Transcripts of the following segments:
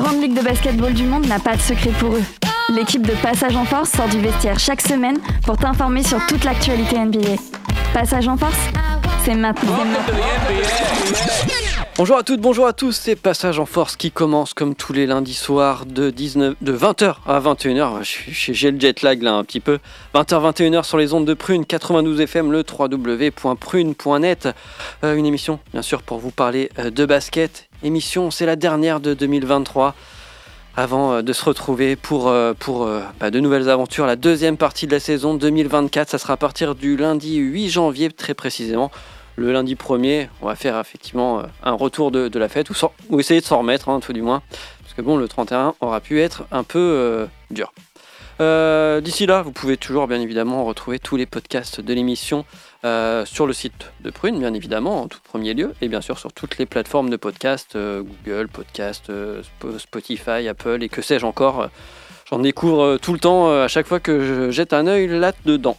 Grande ligue de basketball du monde n'a pas de secret pour eux. L'équipe de Passage en Force sort du vestiaire chaque semaine pour t'informer sur toute l'actualité NBA. Passage en Force, c'est maintenant. Bonjour à toutes, bonjour à tous, c'est Passage en Force qui commence comme tous les lundis soirs de, 19, de 20h à 21h. J'ai le jet lag là un petit peu. 20h, 21h sur les ondes de Prune, 92 FM, le www.prune.net. Euh, une émission, bien sûr, pour vous parler euh, de basket. Émission, c'est la dernière de 2023 avant euh, de se retrouver pour, pour bah, de nouvelles aventures. La deuxième partie de la saison 2024, ça sera à partir du lundi 8 janvier très précisément le lundi 1er, on va faire effectivement euh, un retour de, la fête ou, essayer de s'en remettre, hein, tout du moins. Parce que bon, le 31 aura pu être un peu euh, dur. Euh, d'ici là, vous pouvez toujours bien évidemment retrouver tous les podcasts de l'émission sur le site de Prune, bien évidemment, en tout premier lieu, et bien sûr sur toutes les plateformes de podcast, Google, Podcast, Spotify, Apple et que sais-je encore. J'en découvre tout le temps à chaque fois que je jette un œil là-dedans.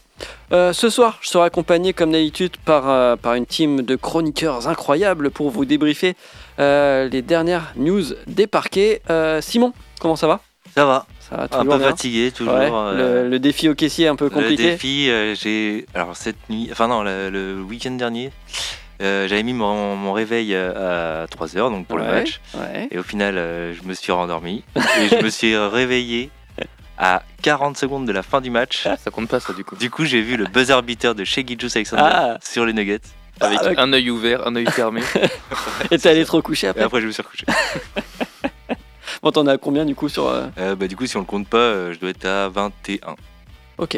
Euh, ce soir, je serai accompagné comme d'habitude par, euh, une team de chroniqueurs incroyables pour vous débriefer euh, les dernières news des parquets. Simon, comment ça va? Ça va. Ça va un peu fatigué toujours. le, défi au caissier est un peu compliqué. Le défi, j'ai alors cette nuit, enfin non, le, week-end dernier, j'avais mis mon, réveil à 3h donc pour le match. Et au final, je me suis rendormi et je me suis réveillé à 40 secondes de la fin du match. Ah, ça compte pas ça du coup. Du coup, j'ai vu le buzzer beater de Shea Alexander ah. sur les Nuggets. Avec ah, un œil ouvert, un œil fermé. Et t'es allé te recoucher après Et après, je me suis recouché. bon, t'en as combien du coup sur. Euh... euh bah, du coup, si on le compte pas, euh, je dois être à 21. Ok.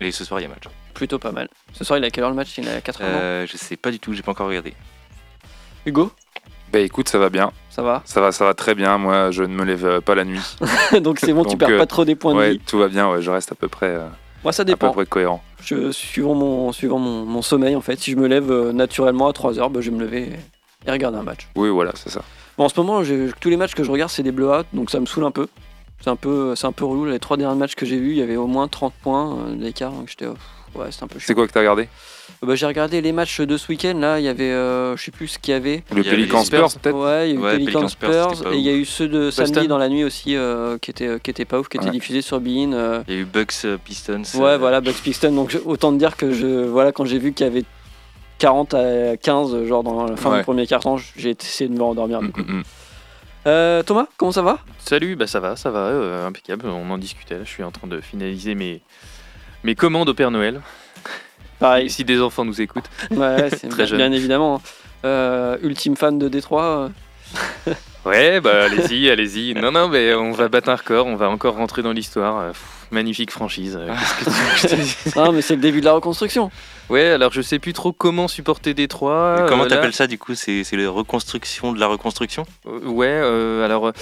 Et ce soir, il y a match. Plutôt pas mal. Ce soir, il a quelle heure le match? Il est à 4 heures euh, Je sais pas du tout, j'ai pas encore regardé. Hugo? Bah écoute, ça va bien. Ça va? Ça va, ça va très bien. Moi, je ne me lève euh, pas la nuit. Donc c'est bon, tu perds euh, pas trop des points de ouais, vie. tout va bien. Ouais, je reste à peu près. Euh, Moi, ça dépend. À peu près cohérent. Je, suivant mon, suivant mon, sommeil, en fait. Si je me lève naturellement à 3h, bah, je vais me lever et regarder un match. Oui, voilà, c'est ça. Bon, en ce moment, tous les matchs que je regarde, c'est des blowouts, donc ça me saoule un peu. C'est un peu, c'est un peu relou. Les trois derniers matchs que j'ai vus, il y avait au moins 30 points d'écart, donc j'étais, ouais, c'est un peu. C'est quoi que t'as regardé bah, j'ai regardé les matchs de ce week-end. Là, il y avait, euh, je sais plus ce qu'il y avait. Le Pelican Spurs, peut-être. Ouais, il y a eu Pelican Spurs, et il y a eu ceux de samedi dans la nuit aussi euh, qui étaient qui étaient pas ouf, qui étaient diffusés sur Bein. Euh. Il y a eu Bucks Pistons. Ouais, voilà Bucks Pistons. Donc autant te dire que je, voilà, quand j'ai vu qu'il y avait 40 à 15 genre dans la fin du premier quart-temps, j'ai essayé de me rendormir. Du coup. Mm, mm, mm. Thomas, comment ça va? Salut, bah ça va, ça va, impeccable. On en discutait. Je suis en train de finaliser mes mes commandes au Père Noël. Pareil. Si des enfants nous écoutent. Ouais, c'est très jeune. Bien évidemment. Euh, ultime fan de Détroit. Euh. ouais, bah allez-y, allez-y. Non, non, mais on va battre un record, on va encore rentrer dans l'histoire. Euh, magnifique franchise. non, mais c'est le début de la reconstruction. Ouais, alors je sais plus trop comment supporter Détroit. comment t'appelles ça du coup? C'est la reconstruction de la reconstruction? Ouais, alors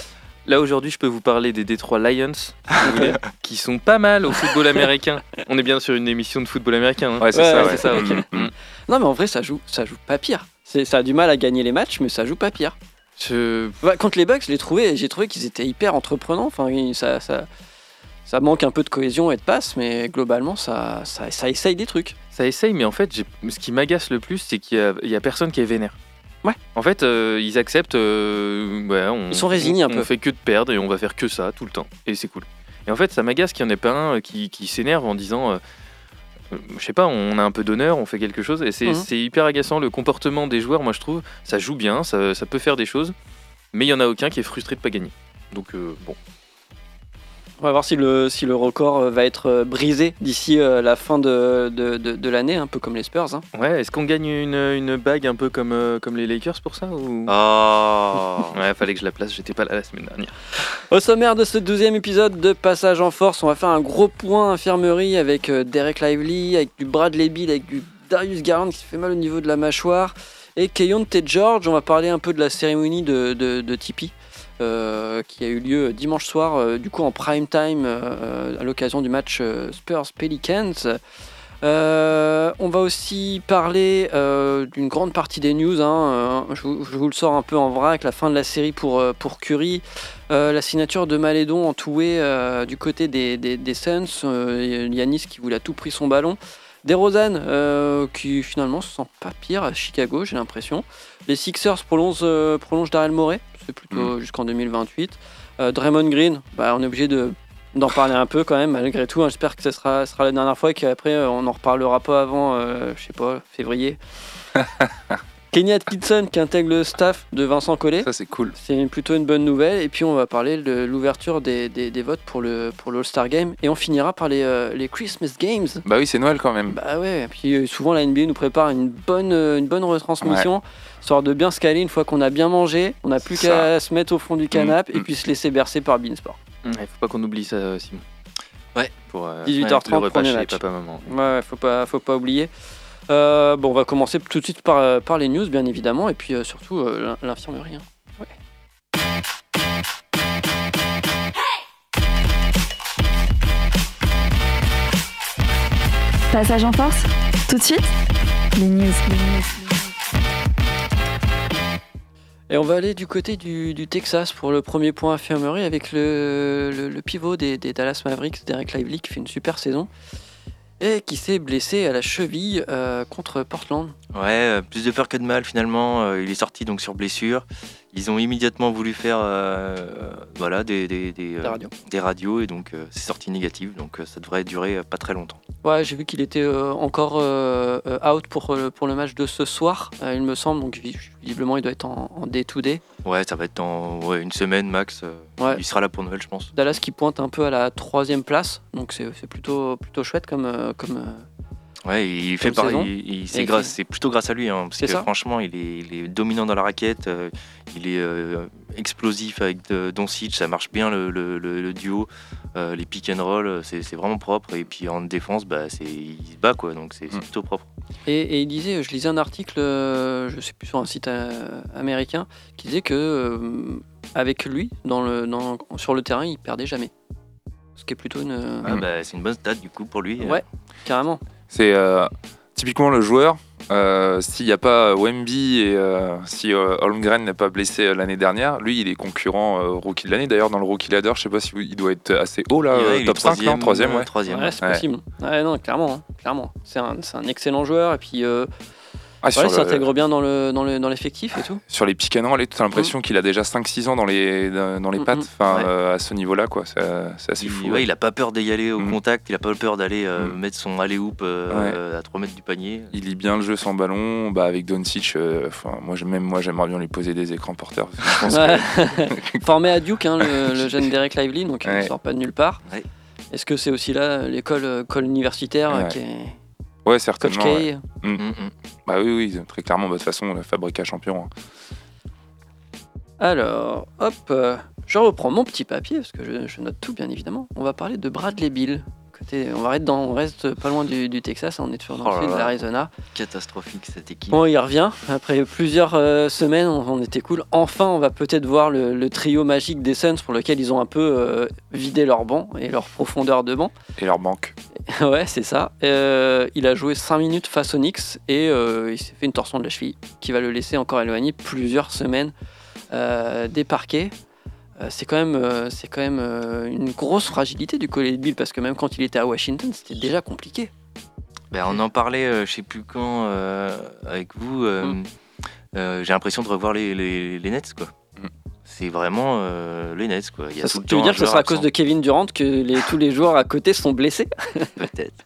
Là aujourd'hui, je peux vous parler des Detroit Lions, qui sont pas mal au football américain. On est bien sur une émission de football américain. Hein. Ouais, c'est ça. ça mm, mm. Non, mais en vrai, ça joue, ça joue pas pire. Ça a du mal à gagner les matchs, mais ça joue pas pire. Je... quand les Bucks, j'ai trouvé, j'ai trouvé qu'ils étaient hyper entreprenants. Enfin, ça, ça, ça manque un peu de cohésion et de passe, mais globalement, ça, ça, ça essaye des trucs. Ça essaye, mais en fait, ce qui m'agace le plus, c'est qu'il y, y, a personne qui est vénère. Ouais. En fait, euh, ils acceptent. Euh, on, ils sont résignés un peu. On fait que de perdre et on va faire que ça tout le temps. Et c'est cool. Et en fait, ça m'agace qu'il n'y en ait pas un qui, s'énerve en disant. Euh, je sais pas, on a un peu d'honneur, on fait quelque chose. Et c'est mhm. hyper agaçant. Le comportement des joueurs, moi je trouve, ça joue bien, ça, ça peut faire des choses. Mais il y en a aucun qui est frustré de pas gagner. Donc bon, on va voir si le, si le record euh, va être euh, brisé d'ici euh, la fin de, de, de, l'année, un peu comme les Spurs. Hein. Ouais, est-ce qu'on gagne une, une, bague un peu comme, comme les Lakers pour ça ou... Oh Ouais, fallait que je la place, j'étais pas là la semaine dernière. Au sommaire de ce douzième épisode de Passage en Force, on va faire un gros point infirmerie avec Derek Lively, avec du Bradley Bill, avec du Darius Garland qui se fait mal au niveau de la mâchoire, et Keyon T. George. On va parler un peu de la cérémonie de, de, de Tipeee. Euh, qui a eu lieu dimanche soir, euh, du coup en prime time euh, à l'occasion du match Spurs Pelicans. on va aussi parler d'une grande partie des news. Hein, je, vous, le sors un peu en vrac. La fin de la série pour, pour Curry, la signature de Malédon en toué du côté des, des, des Suns, Yanis qui voulait tout prix son ballon. DeRozan, qui finalement se sent pas pire à Chicago, j'ai l'impression. Les Sixers prolongent, prolongent Daryl Morey, c'est plutôt mm. jusqu'en 2028. Draymond Green, bah, on est obligé de d'en parler un peu quand même malgré tout. Hein. J'espère que ce sera, sera la dernière fois et qu'après on en reparlera pas avant, je sais pas, février. Kenny Atkinson qui intègre le staff de Vincent Collet. Ça, c'est cool. C'est plutôt une bonne nouvelle. Et puis, on va parler de l'ouverture des, des, votes pour le pour l'All-Star Game. Et on finira par les, euh, les Christmas Games. Bah oui, c'est Noël quand même. Bah ouais. Et puis, euh, souvent, la NBA nous prépare une bonne, euh, une bonne retransmission. Histoire de bien se caler une fois qu'on a bien mangé. On n'a plus qu'à se mettre au fond du canapé et mm, puis mm. se laisser bercer par Beansport. Il faut pas qu'on oublie ça, Simon. Ouais. Pour 18h30, premier match. Papa, maman. Ouais, faut pas, faut pas oublier. Euh, bon, on va commencer tout de suite par, euh, par les news, bien évidemment, et puis euh, surtout l'infirmerie. Hein. Passage en force Tout de suite Les news. Et on va aller du côté du, Texas pour le premier point infirmerie avec le, le, pivot des, des, Dallas Mavericks, Derek Lively, qui fait une super saison et qui s'est blessé à la cheville euh, contre Portland. Ouais, euh, plus de peur que de mal finalement. Euh, il est sorti donc sur blessure. Ils ont immédiatement voulu faire voilà, des, des, des, radios. et donc c'est sorti négatif. Donc ça devrait durer pas très longtemps. Ouais, j'ai vu qu'il était encore out pour, pour le match de ce soir, il me semble. Donc visiblement il doit être en, day-to-day. Ouais, ça va être dans une semaine max. Euh, il sera là pour Noël, je pense. Dallas qui pointe un peu à la troisième place, donc c'est plutôt, plutôt chouette comme. Euh, comme euh, ouais, il fait pareil. C'est grâce, plutôt grâce à lui, hein, parce que franchement, il est, il est, dominant dans la raquette. il est explosif avec Doncic, ça marche bien le, le, duo. les pick and roll, c'est vraiment propre. Et puis en défense, bah, il se bat quoi, donc c'est mm. plutôt propre. Et, il disait, je lisais un article, euh, je sais plus sur un site euh, américain, qui disait que euh, avec lui, dans le, sur le terrain, il perdait jamais. Ce qui est plutôt une. Ah bah, c'est une bonne stat du coup pour lui. Ouais, carrément. C'est typiquement le joueur. S'il n'y a pas Wemby et si Holmgren n'est pas blessé l'année dernière, lui il est concurrent rookie de l'année. D'ailleurs, dans le rookie ladder, je sais pas si il doit être assez haut là, top 5, non troisième, ouais. troisième. Ouais, c'est possible. Ouais, non, clairement, hein, clairement. C'est un, un, excellent joueur et puis ah, ouais, il s'intègre bien dans le dans le, dans l'effectif et tout. Sur les pick and roll, tu as l'impression mm. qu'il a déjà 5-6 ans dans les dans les mm, pattes, mm. euh, à ce niveau-là quoi. C'est assez fou. Ouais, il a pas peur d'y aller au contact, il a pas peur d'aller euh, mettre son alley hoop euh, à 3 mètres du panier. Il lit bien le jeu sans ballon, bah avec Doncic. Enfin moi même moi j'aimerais bien lui poser des écrans porteurs. Formé à Duke, hein, le, jeune Derek Lively, donc il sort pas de nulle part. Est-ce que c'est aussi là l'école universitaire qui est Ouais, certainement. Coach mm. Mm, mm. Bah oui, oui, très clairement. Bah, de toute façon, la fabrique à champion. Hein. Alors, hop, euh, je reprends mon petit papier parce que je, note tout, bien évidemment. On va parler de Bradley Bill. Côté, on, va dans, on reste pas loin du, Texas, on est toujours dans le oh sud de l'Arizona. Catastrophique cette équipe. Bon, il revient. Après plusieurs euh, semaines, on, était cool. Enfin, on va peut-être voir le, trio magique des Suns pour lequel ils ont un peu euh, vidé leur banc et leur profondeur de banc. Et leur banque. ouais, c'est ça. Euh, il a joué 5 minutes face au Knicks et euh, il s'est fait une torsion de la cheville qui va le laisser encore éloigné plusieurs semaines euh, des parquets. C'est quand même, c'est quand même une grosse fragilité du collet de Bill parce que même quand il était à Washington, c'était déjà compliqué. Ben, on en parlait, je sais plus quand, avec vous. Mm. J'ai l'impression de revoir les, les Nets, quoi c'est vraiment euh, les Nets. Quoi. Il y a tu veux dire que ce sera à cause de Kevin Durant que les, tous les joueurs à côté sont blessés Peut-être.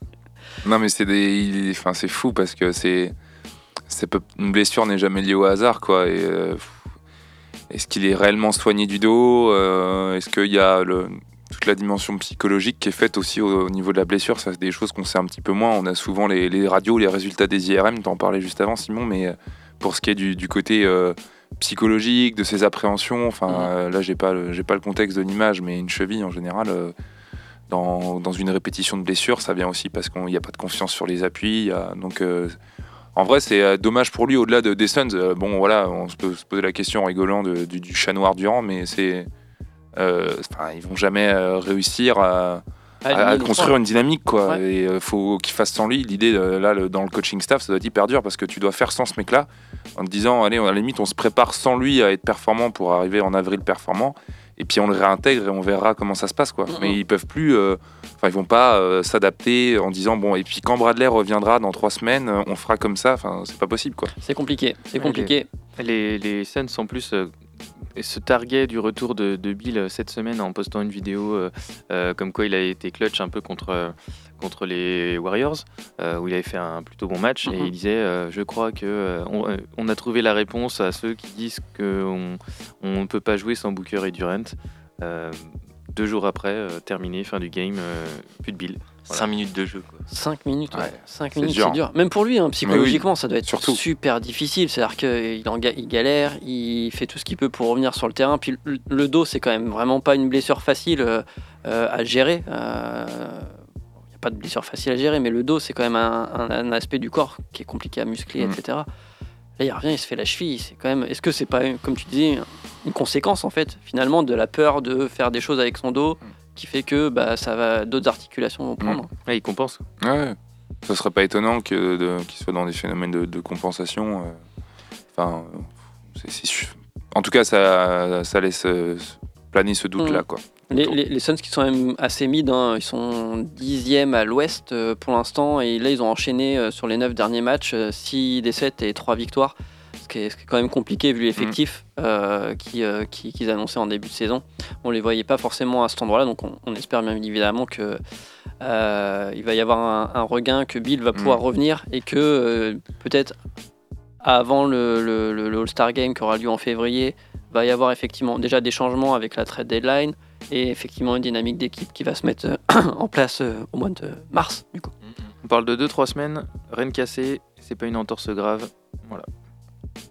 Non, mais c'est des... enfin, c'est fou parce que c'est, une blessure n'est jamais liée au hasard, quoi. Et, euh, est-ce qu'il est réellement soigné du dos euh, Est-ce qu'il y a le... toute la dimension psychologique qui est faite aussi au, niveau de la blessure? Ça, c'est des choses qu'on sait un petit peu moins. On a souvent les, les radios, les résultats des IRM. T'en parlais juste avant, Simon, mais pour ce qui est du, du côté psychologique, de ses appréhensions. Enfin, mhm. euh, là, j'ai pas, j'ai pas le contexte de l'image, mais une cheville en général, euh, dans, dans, une répétition de blessure, ça vient aussi parce qu'il n'y a pas de confiance sur les appuis. donc, euh, en vrai, c'est dommage pour lui au-delà de, des Suns. bon, voilà, on se peut se poser la question en rigolant du, du, chat noir Durant, mais c'est, enfin, ils vont jamais réussir à à, construire une dynamique quoi. Et il faut qu'il fasse sans lui. L'idée là dans le coaching staff, ça doit être hyper dur parce que tu dois faire sans ce mec-là en te disant allez à la limite on se prépare sans lui à être performant pour arriver en avril performant et puis on le réintègre et on verra comment ça se passe quoi. Mais ils peuvent plus, euh, enfin ils vont pas euh, s'adapter en disant bon et puis quand Bradley reviendra dans trois semaines, on fera comme ça. Enfin c'est pas possible quoi. C'est compliqué, c'est compliqué. Les, les, scènes en plus euh, se targuaient du retour de, Bill cette semaine en postant une vidéo comme quoi il a été clutch un peu contre contre les Warriors, où il avait fait un plutôt bon match, et mhm. il disait Je crois que on, a trouvé la réponse à ceux qui disent qu'on ne peut pas jouer sans Booker et Durant. deux jours après, terminé, fin du game, plus de Bill. 5 minutes de jeu. 5 minutes, ouais. 5 minutes, c'est dur. Même pour lui, hein, psychologiquement, ça doit être super difficile. C'est-à-dire qu'il il galère, il fait tout ce qu'il peut pour revenir sur le terrain. Puis le, dos, c'est quand même vraiment pas une blessure facile à gérer pas de blessure facile à gérer, mais le dos, c'est quand même un, aspect du corps qui est compliqué à muscler, mm. etc. Là, il revient, il se fait la cheville. C'est quand même. Est-ce que c'est pas, comme tu disais, une conséquence en fait, finalement, de la peur de faire des choses avec son dos, mm. Qui fait que bah, ça va, d'autres articulations vont prendre. Mm. il compense. Ouais. Ça serait pas étonnant que qu'il soit dans des phénomènes de, compensation. Euh. Enfin, en tout cas, ça, ça laisse euh, planer ce doute-là, quoi. Les, les, Suns qui sont même assez mid, hein, ils sont dixième à l'ouest euh, pour l'instant et là ils ont enchaîné euh, sur les neuf derniers matchs 6 euh, défaites et 3 victoires, ce qui, est, quand même compliqué vu l'effectif mm. qu'ils qui, annonçaient en début de saison. On les voyait pas forcément à cet endroit-là, donc on, espère bien évidemment que il va y avoir un, regain, que Bill va pouvoir mm. revenir et que peut-être avant le, le, le All-Star Game qui aura lieu en février, va y avoir effectivement déjà des changements avec la trade deadline et effectivement une dynamique d'équipe qui va se mettre euh, en place euh, au mois de mars du coup. On parle de 2-3 semaines, rien cassé, c'est pas une entorse grave, voilà.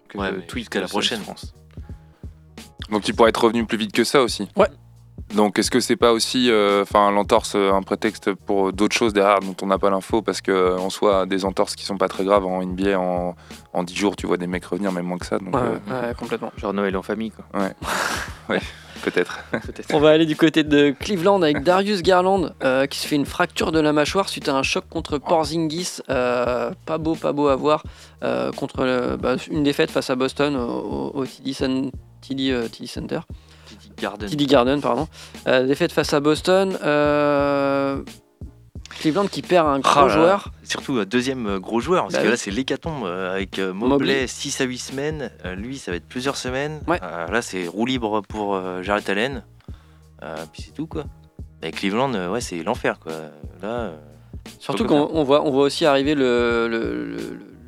Que ouais, tweet qu'à la prochaine France. Donc tu pourrais être revenu plus vite que ça aussi. Ouais. Donc est-ce que c'est pas aussi, euh, enfin l'entorse, un prétexte pour d'autres choses derrière dont on n'a pas l'info? Parce que en soit des entorses qui sont pas très graves en NBA en, en 10 jours tu vois des mecs revenir même moins que ça. Donc, ouais, complètement. Genre Noël en famille quoi. Ouais. ouais. Peut-être. On va aller du côté de Cleveland avec Darius Garland euh, qui se fait une fracture de la mâchoire suite à un choc contre Porzingis. Euh, pas beau, pas beau à voir. Euh, contre bah, une défaite face à Boston au, TD, Center. TD Garden. TD Garden, pardon. défaite face à Boston. Cleveland qui perd un gros oh joueur. Surtout un deuxième euh, gros joueur, parce bah que là c'est l'hécatombe euh, avec euh, Mobley 6 à 8 semaines, lui ça va être plusieurs semaines. là c'est roue libre pour Jared Allen, puis c'est tout quoi. Avec Cleveland, ouais c'est l'enfer quoi. Là, Surtout qu'on voit, on voit aussi arriver le le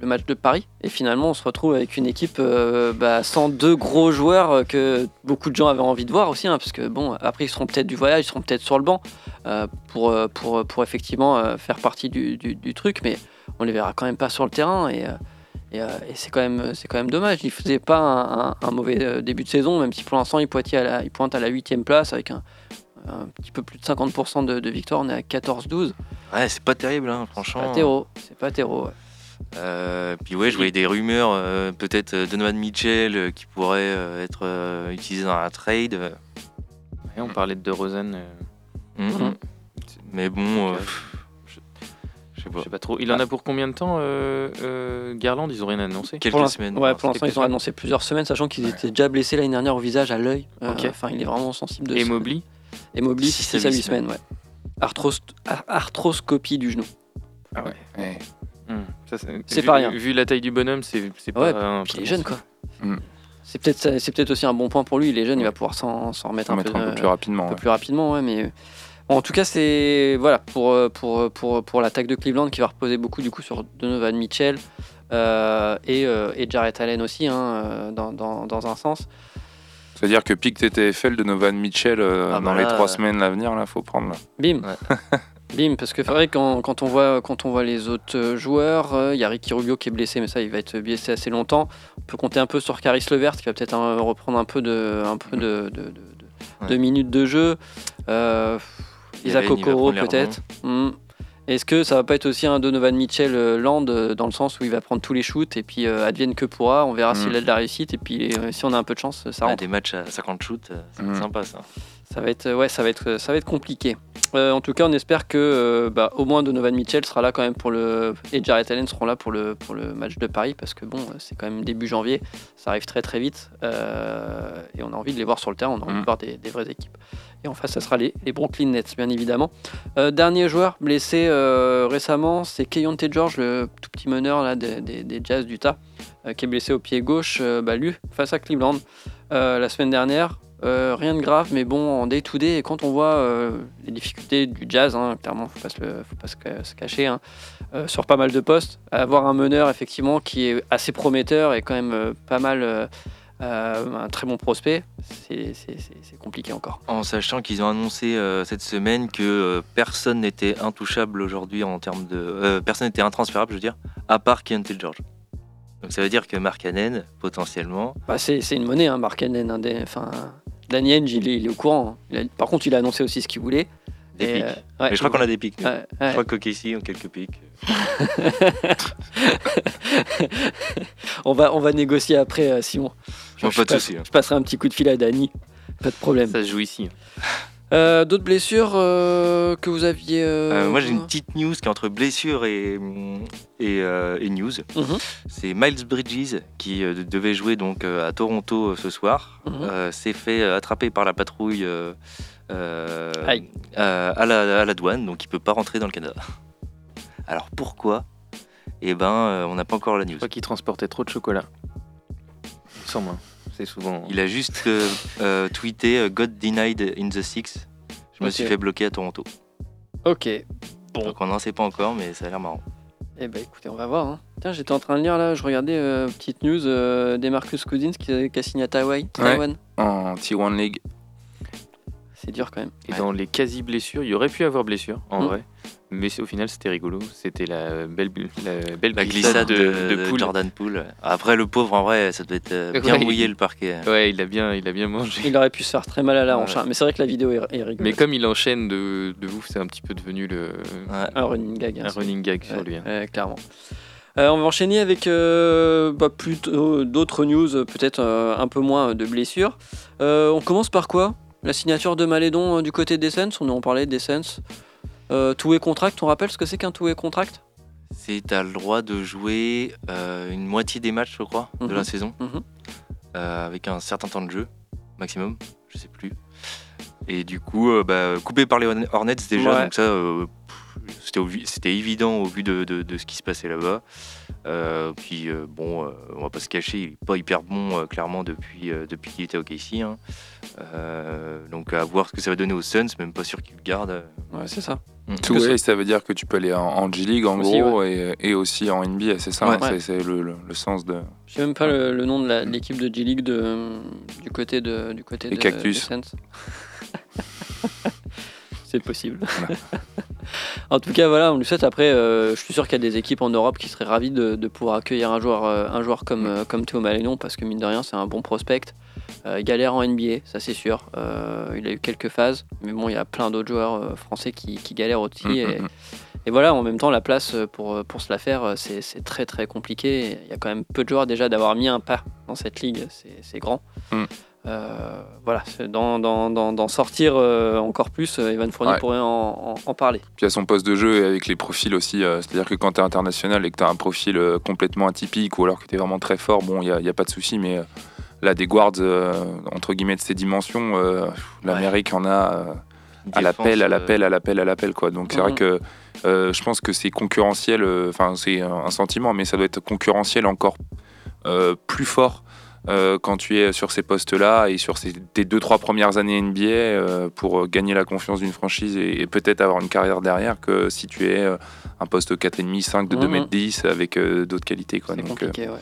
match de Paris. Et finalement, on se retrouve avec une équipe euh, bah, sans deux gros joueurs euh, que beaucoup de gens avaient envie de voir aussi. Hein, parce que, bon, après, ils seront peut-être du voyage, ils seront peut-être sur le banc euh, pour, pour, pour effectivement faire partie du, du, truc. Mais on les verra quand même pas sur le terrain. Et, et, c'est quand, même, quand même dommage. Ils faisaient pas un, un, mauvais début de saison, même si pour l'instant, ils, à la, ils pointent à la 8 place avec un, un petit peu plus de 50% de, de victoire. On est à 14-12. Ouais, c'est pas terrible, hein, franchement. C'est pas terreau. C'est pas terreau, ouais. Euh, puis ouais, je voyais des rumeurs, euh, peut-être euh, Donovan Mitchell qui pourrait être utilisé dans la trade. on parlait de DeRozan. Mm-hmm. Mais bon, je sais pas. trop. Il en a pour combien de temps, Garland? Ils ont rien annoncé Quelques semaines. Ouais, pour l'instant, ils ont annoncé plusieurs semaines, sachant qu'ils étaient déjà blessés l'année dernière au visage, à l'œil. Enfin, il est vraiment sensible de Et Mobley? Et Mobley, 6 à 8 semaines, ouais. arthroscopie du genou. Ah ouais. Hmm. C'est pas rien. Vu la taille du bonhomme, c'est pas. Ouais, il est jeune quoi. Hmm. C'est peut-être c'est peut-être aussi un bon point pour lui. Il est jeune, il va pouvoir s'en remettre un, peu, plus rapidement. Un peu plus rapidement, ouais, mais. en tout cas, c'est voilà pour, pour, pour, pour l'attaque de Cleveland qui va reposer beaucoup du coup sur Donovan Mitchell euh, et, euh, et Jarrett Allen aussi, hein, euh, dans, dans, dans, un sens. C'est-à-dire que pic TTFL de Donovan Mitchell ah, dans bah les trois semaines à venir, là, faut prendre. Bim. Bim, parce que vrai quand, quand, on voit, quand on voit les autres euh, joueurs, il euh, y a Ricky Rubio qui est blessé, mais ça, il va être blessé assez longtemps. On peut compter un peu sur Caris Levert qui va peut-être reprendre un peu de, un peu de, de, minutes de jeu. Euh, Isaac Okoro peut-être. Hmm. Est-ce que ça va pas être aussi un Donovan Mitchell euh, Land dans le sens où il va prendre tous les shoots et puis advienne que pourra, on verra s'il hmm. a de la réussite et puis si on a un peu de chance, ça rentre. des matchs à 50 shoots, c'est hmm. sympa ça. Ça va être, ouais, ça va être, ça va être compliqué. Euh, en tout cas, on espère que euh, bah, au moins Donovan Mitchell sera là quand même pour le et Jarrett Allen seront là pour le pour le match de Paris parce que bon, c'est quand même début janvier, ça arrive très très vite euh, et on a envie de les voir sur le terrain, on a envie de mm. voir des, vraies équipes. Et en face, ça sera les, les Brooklyn Nets, bien évidemment. dernier joueur blessé récemment, c'est Keyonte George, le tout petit meneur là, des, des, Jazz d'Utah, qui est blessé au pied gauche, bah, lui, face à Cleveland la semaine dernière. Euh, rien de grave, mais bon, en day-to-day, quand on voit euh, les difficultés du jazz, hein, clairement, faut pas se, faut pas se, cacher, hein, euh, sur pas mal de postes, avoir un meneur effectivement qui est assez prometteur et quand même pas mal un très bon prospect, c'est compliqué encore. En sachant qu'ils ont annoncé cette semaine que personne n'était intouchable aujourd'hui en termes de. personne n'était intransférable, je veux dire, à part Keontae George. Donc ça veut dire que Mark Hannon, potentiellement. Bah c'est une monnaie, hein, Mark Hannon. Hein, enfin, Daniel, il est, il est au courant. Hein. par contre, il a annoncé aussi ce qu'il voulait. Des pics. Euh, Mais je crois qu'on a des pics. Je crois qu'OKC ont quelques pics. on, va, on va négocier après, euh, Simon. Je, pas de soucis. Hein. Je passerai un petit coup de fil à Dani. Pas de problème. Ça se joue ici. Euh, d'autres blessures que vous aviez Moi j'ai une petite news qui est entre blessure et, et, news. Mhm. C'est Miles Bridges qui devait jouer donc à Toronto ce soir. Mhm. s'est fait attraper par la patrouille à, la, douane, donc il peut pas rentrer dans le Canada. Alors pourquoi? Eh ben on n'a pas encore la news. Je crois qu'il transportait trop de chocolat. Sans moi souvent. Il a juste euh, euh, tweeté euh, God denied in the six. Je me suis fait bloquer à Toronto. Ok. Bon. Donc on n'en sait pas encore, mais ça a l'air marrant. Eh ben écoutez, on va voir. Hein. Tiens, j'étais en train de lire là, je regardais petite news des Marcus Cousins qui, a signé à Taïwan. En T1 League. C'est dur quand même. Et dans les quasi blessures, il y aurait pu avoir blessure en hmm. vrai. Mais au final, c'était rigolo. C'était la belle, la belle glissade, de, Jordan Poole. Après, le pauvre, en vrai, ça doit être euh, bien mouillé le parquet. Ouais, il a bien, il a bien mangé. Il aurait pu se faire très mal à la hanche. Hein. Mais c'est vrai que la vidéo est, rigolote. Mais comme il enchaîne de, de ouf, c'est un petit peu devenu le... un running gag. Hein, un running gag sur lui. Hein. clairement. Euh, on va enchaîner avec euh, bah, plutôt d'autres news, peut-être un peu moins de blessures. on commence par quoi? La signature de Malédon du côté d'Essence. On en parlait d'Essence. Euh, two-way contract, on rappelle ce que c'est qu'un two-way contract? C'est tu as le droit de jouer euh, une moitié des matchs, je crois, de la mhm. saison, mhm. Euh, avec un certain temps de jeu maximum, je sais plus. Et du coup, bah, coupé par les Hornets déjà, donc ça, c'était évident au vu de, ce qui se passait là-bas. Euh, puis euh, bon, euh, on va pas se cacher, il est pas hyper bon clairement depuis, depuis qu'il était au KC. Hein. donc à voir ce que ça va donner aux Suns, même pas sûr qu'il le garde. Ouais, c'est ça. Mm. Tout ça... ça veut dire que tu peux aller en, G-League en gros et, aussi en NBA, c'est ça, hein, c'est le, sens de. Je sais même pas le, nom de l'équipe de G-League du côté de du côté Les Cactus. c'est possible. en tout cas, voilà, on lui souhaite. Après, euh, je suis sûr qu'il y a des équipes en Europe qui seraient ravies de, pouvoir accueillir un joueur, euh, un joueur comme, euh, comme Théo Malénon, parce que mine de rien, c'est un bon prospect. il galère en NBA, ça c'est sûr. il a eu quelques phases, mais bon, il y a plein d'autres joueurs français qui, galèrent aussi. Mm, mm, mm. et, voilà, en même temps, la place pour, pour se la faire, c'est très très compliqué. Il y a quand même peu de joueurs déjà d'avoir mis un pas dans cette ligue, c'est grand. Euh, voilà, d'en sortir euh, encore plus, euh, Evan Fournier pourrait en, parler. Puis à son poste de jeu et avec les profils aussi, c'est-à-dire que quand tu es international et que tu as un profil complètement atypique ou alors que tu es vraiment très fort, bon, il n'y a, pas de souci, mais là, des guards, entre guillemets, de ces dimensions, l'Amérique en a à l'appel, à l'appel, à l'appel, à l'appel, quoi. Donc c'est vrai mhm. que je pense que c'est concurrentiel, enfin, c'est un sentiment, mais ça doit être concurrentiel encore plus fort euh, quand tu es sur ces postes-là et sur ces, tes deux trois premières années NBA euh, pour gagner la confiance d'une franchise et, peut-être avoir une carrière derrière que si tu es euh, un poste 4,5, 5 de 2m10 mhm. avec d'autres qualités. Quoi. C'est compliqué, ouais.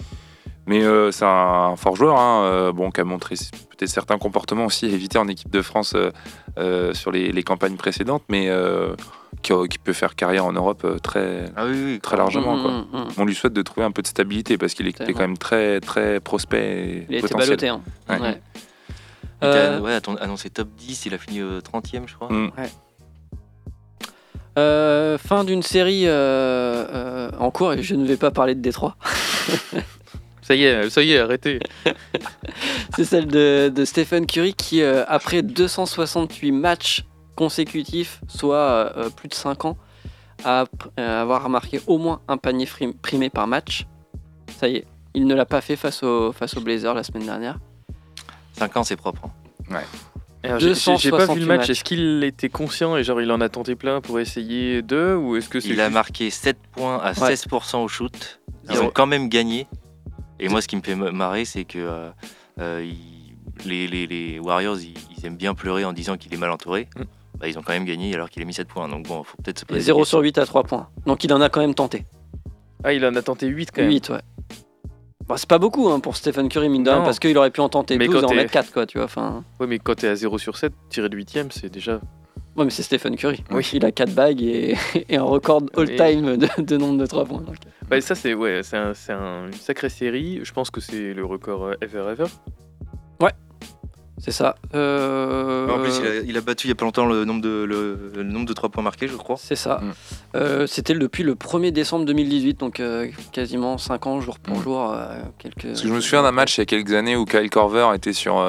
Mais c'est un, fort joueur, hein, bon, qui a montré peut-être certains comportements aussi évités en équipe de France sur les, les, campagnes précédentes, mais qui, peut faire carrière en Europe euh, très, ah très largement. Mmh, mmh, mmh. On lui souhaite de trouver un peu de stabilité parce qu'il était quand même très, très prospect. il a été ballotté. Hein. Ouais. Euh, annoncé top 10, il a fini 30ème, je crois. Euh, fin d'une série en cours et je ne vais pas parler de Détroit. ça y est, ça y est, arrêtez. C'est celle de, de Stephen Curry qui, après 268 matchs consécutifs, soit plus de 5 ans, à avoir marqué au moins un panier primé par match. Ça y est, il ne l'a pas fait face aux face au Blazers la semaine dernière. 5 ans, c'est propre. Hein. Ouais. J'ai pas vu le match. Est-ce qu'il était conscient et genre il en a tenté plein pour essayer deux ou est-ce que Il a marqué 7 points à 16% au shoot. Ils ont quand même gagné. Et moi, ce qui me fait marrer, c'est que euh, euh, les, les, Warriors, ils, aiment bien pleurer en disant qu'il est mal entouré. Mm. Bah, ils ont quand même gagné alors qu'il a mis 7 points. Donc bon, faut peut-être se 0 sur 8 à 3 points. Donc il en a quand même tenté. Ah, il en a tenté 8 quand même. 8, ouais. Bah, c'est pas beaucoup hein, pour Stephen Curry, mine de rien, parce qu'il aurait pu en tenter 12 et en mettre 4, quoi, tu vois. Enfin... Ouais, mais quand t'es à 0 sur 7, tirer de 8 c'est déjà. Ouais, mais c'est Stephen Curry. Oui. Il a 4 bagues et, un record all-time de, nombre de 3 points. Bah, ça, c'est ouais, c'est un, une sacrée série. Je pense que c'est le record euh, ever ever. Ouais, c'est ça. Euh, en plus, il a, battu il y a pas longtemps le nombre de, le, nombre de 3 points marqués, je crois. C'est ça. Mm. Euh, c'était depuis le 1er décembre 2018, donc euh, quasiment 5 ans jour pour mm. jour. quelques... Parce que je me souviens d'un match il y a quelques années où Kyle Corver était sur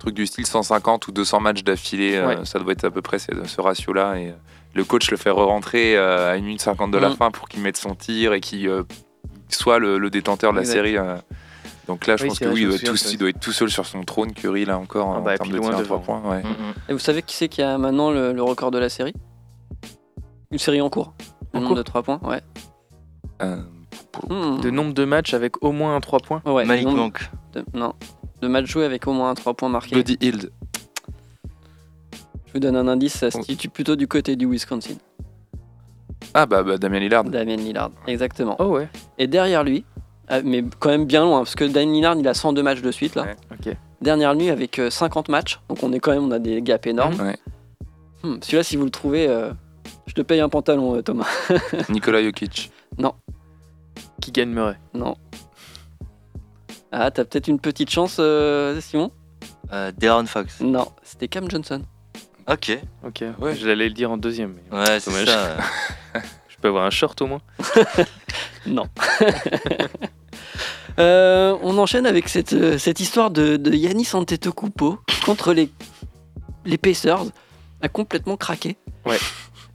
truc du style 150 ou 200 matchs d'affilée. ça doit être à peu près ce ratio-là. Et le coach le fait re-rentrer à 1 minute 50 de la mm. fin pour qu'il mette son tir et qu'il soit le, détenteur de la série. Donc là, je pense que oui, il doit, être tout seul sur son trône, Curry, là encore, ah en bah, termes de tir à 3 points. Mm, mm. Et vous savez qui c'est qui a maintenant le, record de la série? Une série en cours. Le nombre de 3 points, ouais. Euh, hmm. De nombre de matchs avec au moins un 3 points? Ouais, Malik Monk. Non. De matchs joués avec au moins un 3 points marqués. Buddy Hield. Je vous donne un indice, ça se situe plutôt du côté du Wisconsin. Ah bah, bah Damien Lillard. Damien Lillard, exactement. Oh ouais. Et derrière lui, ah, mais quand même bien loin, parce que Dan Lillard, il a 102 matchs de suite là. Dernière nuit avec 50 euh, matchs, donc on est quand même, on a des gaps énormes. Hmm, celui-là, si vous le trouvez, euh, je te paye un pantalon, euh, Thomas. Nicolas Jokic. Non. Qui gagne Murray Non. Ah, t'as peut-être une petite chance, Simon euh, Deron Fox. Non, c'était Cam Johnson. Ok. Ok, ouais, j'allais le dire en deuxième. ouais, c'est ça. je peux avoir un short au moins Non. Euh, on enchaîne avec cette, euh, cette histoire de, de Yanis Antetokounmpo contre les, les Pacers. A complètement craqué. Ouais.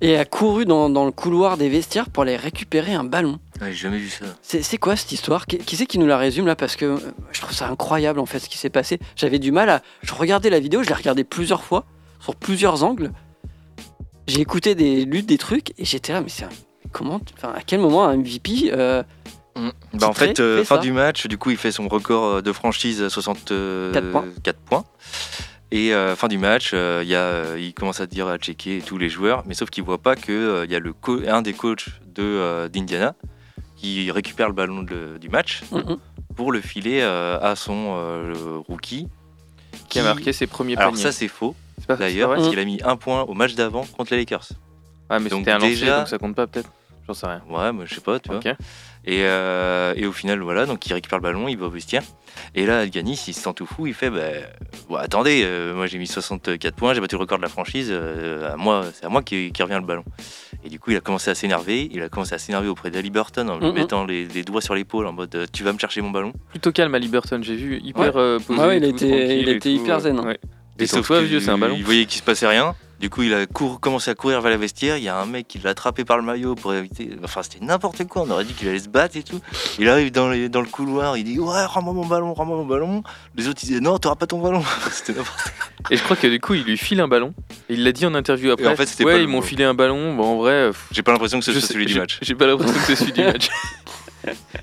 Et a couru dans, dans, le couloir des vestiaires pour aller récupérer un ballon. j'ai jamais vu ça. C'est quoi cette histoire? Qui, qui c'est qui nous la résume là? Parce que euh, je trouve ça incroyable en fait ce qui s'est passé. J'avais du mal à. Je regardais la vidéo, je l'ai regardée plusieurs fois, sur plusieurs angles. J'ai écouté des luttes, des trucs, et j'étais là, mais c'est comment Enfin, à quel moment un MVP Mm. Bah en fait, euh, fin du match, du coup, il fait son record euh, de franchise à 64 points. Et euh, fin du match, il, y a, il commence à dire à checker tous les joueurs, mais sauf qu'il voit pas qu'il il y a le un des coachs de, d'Indiana qui récupère le ballon du match pour le filer à son rookie. Qui, a marqué ses premiers Alors ça c'est faux, d'ailleurs, parce qu'il a mis un point au match d'avant contre les Lakers. Ah mais c'était un lancer, donc ça compte pas peut-être J'en sais rien. Ouais, moi je sais pas, tu vois. Et, euh, et, au final, voilà, donc il récupère le ballon, il va au vestiaire. Et là, Ganis, il se sent tout fou, il fait bah, attendez, euh, moi j'ai mis 64 points, j'ai battu le record de la franchise, euh, à moi, c'est à moi qui, qui, revient le ballon. Et du coup, il a commencé à s'énerver, il a commencé à s'énerver auprès d'Ali Burton en lui mettant les, doigts sur l'épaule en mode tu vas me chercher mon ballon. Plutôt calme, Ali Burton, j'ai vu, hyper posé. Ouais, il, était, il était hyper zen. Hein. Et, sauf vieux, c'est un ballon. Il voyait qu'il se passait rien. Du coup, il a commencé à courir vers la vestiaire. Il y a un mec qui l'a attrapé par le maillot pour éviter. Enfin, c'était n'importe quoi. On aurait dit qu'il allait se battre et tout. Il arrive dans, dans le couloir. Il dit Ouais, rends-moi mon ballon, rends-moi mon ballon. Les autres, ils disaient Non, t'auras pas ton ballon. c'était n'importe quoi. Et je crois que du coup, il lui file un ballon. Et il l'a dit en interview après. en fait, ouais, ils m'ont filé un ballon. Bon, en vrai. J'ai pas l'impression que ce soit celui du match. J'ai pas l'impression que c'est celui du match.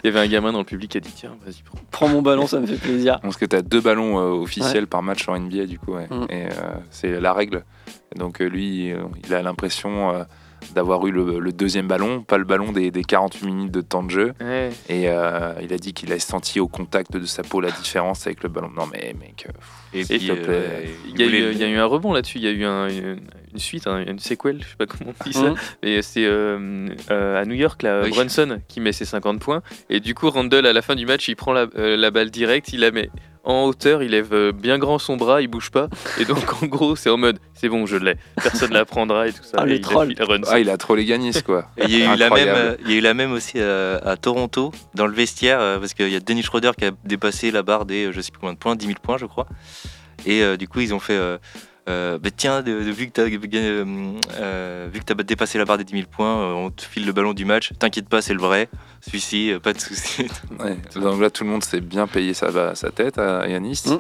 Il y avait un gamin dans le public qui a dit tiens, vas-y, prends. Prends mon ballon, ça me fait plaisir. Parce que tu as deux ballons euh, officiels par match en NBA, du coup. Mm. Et euh, c'est la règle. Donc euh, lui, il a l'impression d'avoir eu le, deuxième ballon, pas le ballon des, 48 minutes de temps de jeu. Et il a dit qu'il a senti au contact de sa peau la différence avec le ballon. Non mais mec, et puis, il, y a eu, un rebond là-dessus. Il y a eu une, suite, une séquelle, je sais pas comment on dit ça. Mais c'est à New York, là, Brunson qui met ses 50 points. Et du coup, Randall, à la fin du match, il prend la, la balle directe, il la met en hauteur, il lève euh, bien grand son bras, il bouge pas. Et donc en gros, c'est en mode c'est bon, je l'ai. Personne la prendra et tout ça. Ah, les trolls. ah, il a trop les gagnis quoi. il y a eu la même, il y a eu la même aussi euh, à, Toronto dans le vestiaire euh, parce qu'il y a Dennis Schroeder qui a dépassé la barre des je sais plus combien de points, 10 000 points je crois. Et du coup, ils ont fait bah tiens, vu que tu as, dépassé la barre des 10 000 points, on te file le ballon du match. T'inquiète pas, c'est le vrai. Celui-ci, pas de souci. donc là, tout le monde s'est bien payé sa, sa tête à Yanis. Mm.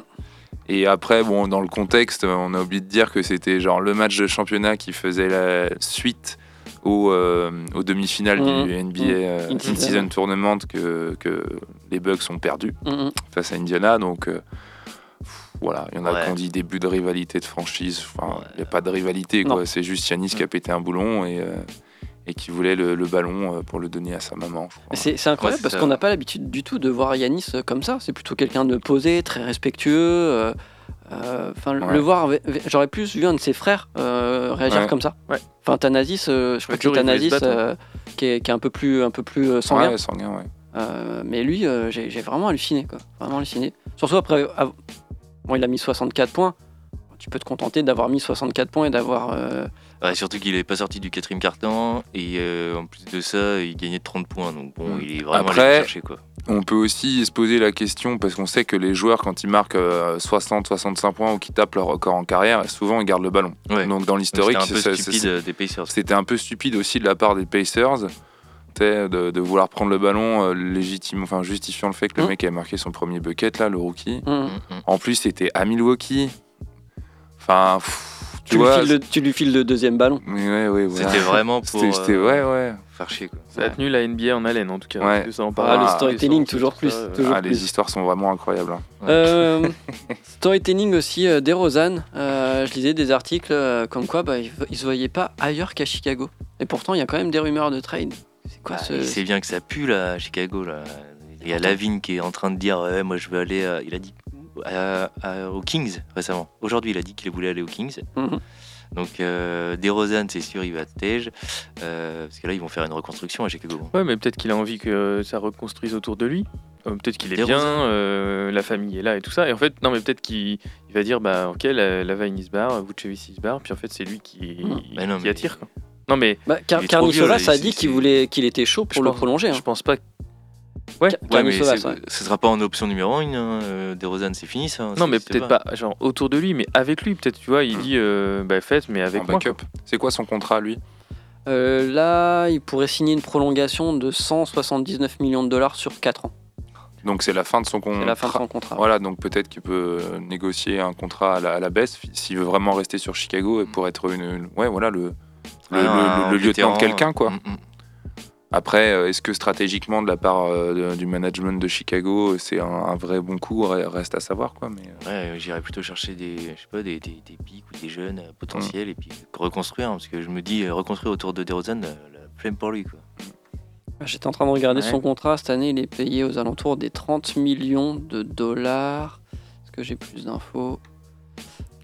Et après, bon, dans le contexte, on a oublié de dire que c'était genre le match de championnat qui faisait la suite au, euh, aux demi-finales du NBA mmh. euh, In-Season Tournament que, que, les Bucks ont perdu mmh. face à Indiana. Donc euh, voilà, il y en a qui ont dit début de rivalité de franchise. Enfin, il n'y a pas de rivalité, quoi. C'est juste Yanis qui a mmh. pété un boulon et et qui voulait le, ballon pour le donner à sa maman. C'est incroyable parce qu'on n'a pas l'habitude du tout de voir Yanis comme ça. C'est plutôt quelqu'un de posé, très respectueux. Euh, enfin, le voir, j'aurais plus vu un de ses frères euh, réagir comme ça. Ouais. Enfin, Thanasis, euh, je crois que c'est Thanasis qui, est, qui, est, un peu plus, un peu plus sanguin. sanguin mais lui, j'ai vraiment halluciné, quoi. Vraiment halluciné. Surtout après, bon, il a mis 64 points. Tu peux te contenter d'avoir mis 64 points et d'avoir. surtout qu'il n'est pas sorti du quatrième carton et en plus de ça, il gagnait 30 points. Donc bon, mm. il est vraiment Après, allé chercher quoi. On peut aussi se poser la question, parce qu'on sait que les joueurs, quand ils marquent 60-65 euh, points ou qu'ils tapent leur record en carrière, souvent ils gardent le ballon. Donc dans l'historique, c'était un peu stupide aussi de la part des Pacers. De, de, vouloir prendre le ballon euh, légitime, enfin justifiant le fait que le mmh. mec ait marqué son premier bucket là, le rookie. Mmh. Mmh, en plus, c'était à Milwaukee. Enfin, tu, lui files le, tu, lui files le, deuxième ballon. Ouais, ouais, C'était vraiment pour euh, ouais, ouais. faire chier. Quoi. Ça a tenu la NBA en haleine en tout cas. Ouais. Ça en ah, le storytelling, toujours plus. Toujours ah, Les histoires sont vraiment incroyables. Hein. Euh, storytelling aussi, euh, des Rosanne. Euh, je lisais des articles comme quoi bah, ils, se voyaient pas ailleurs qu'à Chicago. Et pourtant, il y a quand même des rumeurs de trade. C'est quoi bah, ce... C'est bien que ça pue là, à Chicago. Là. Il y a Lavigne qui est en train de dire ouais, Moi je veux aller. Il a dit aux Kings récemment. Aujourd'hui, il a dit qu'il voulait aller aux Kings. Mhm. Donc, euh, DeRozan, c'est sûr, il va à Tej. Euh, parce que là, ils vont faire une reconstruction à Chicago. Ouais, mais peut-être qu'il a envie que ça reconstruise autour de lui. Euh, peut-être qu'il est bien, euh, la famille est là et tout ça. Et en fait, non, mais peut-être qu'il va dire bah, Ok, la, la Vagne se barre, Vucevic se barre. Puis en fait, c'est lui qui, mmh. qui attire. Quoi. Non, mais. Bah, Car ça a dit qu'il voulait qu'il était chaud pour le prolonger. Hein. Je pense pas Ouais, mais ce sera pas en option numéro 1 hein, euh, des Rosanne, c'est fini ça. Non, mais peut-être pas. genre autour de lui, mais avec lui, peut-être, tu vois, il hmm. dit euh, bah faites, mais avec moi. C'est quoi son contrat, lui? Euh, Là, il pourrait signer une prolongation de 179 millions de dollars sur 4 ans. Donc c'est la fin de son contrat. la fin de son contrat. Voilà, donc peut-être qu'il peut négocier un contrat à la, baisse s'il veut vraiment rester sur Chicago et pour être une, ouais, voilà, le, le, lieutenant de quelqu'un, quoi. Mm, mm. Après, euh, est-ce que stratégiquement, de la part euh, du management de Chicago, c'est un, vrai bon coup Reste à savoir. Quoi, mais... Euh. Ouais, j'irais plutôt chercher des, je sais pas, des, des, pics ou des jeunes potentiels et puis reconstruire. Hein, parce que je me dis, reconstruire autour de DeRozan, la flemme pour lui. Quoi. J'étais en train de regarder son contrat. Cette année, il est payé aux alentours des 30 millions de dollars. Est-ce que j'ai plus d'infos?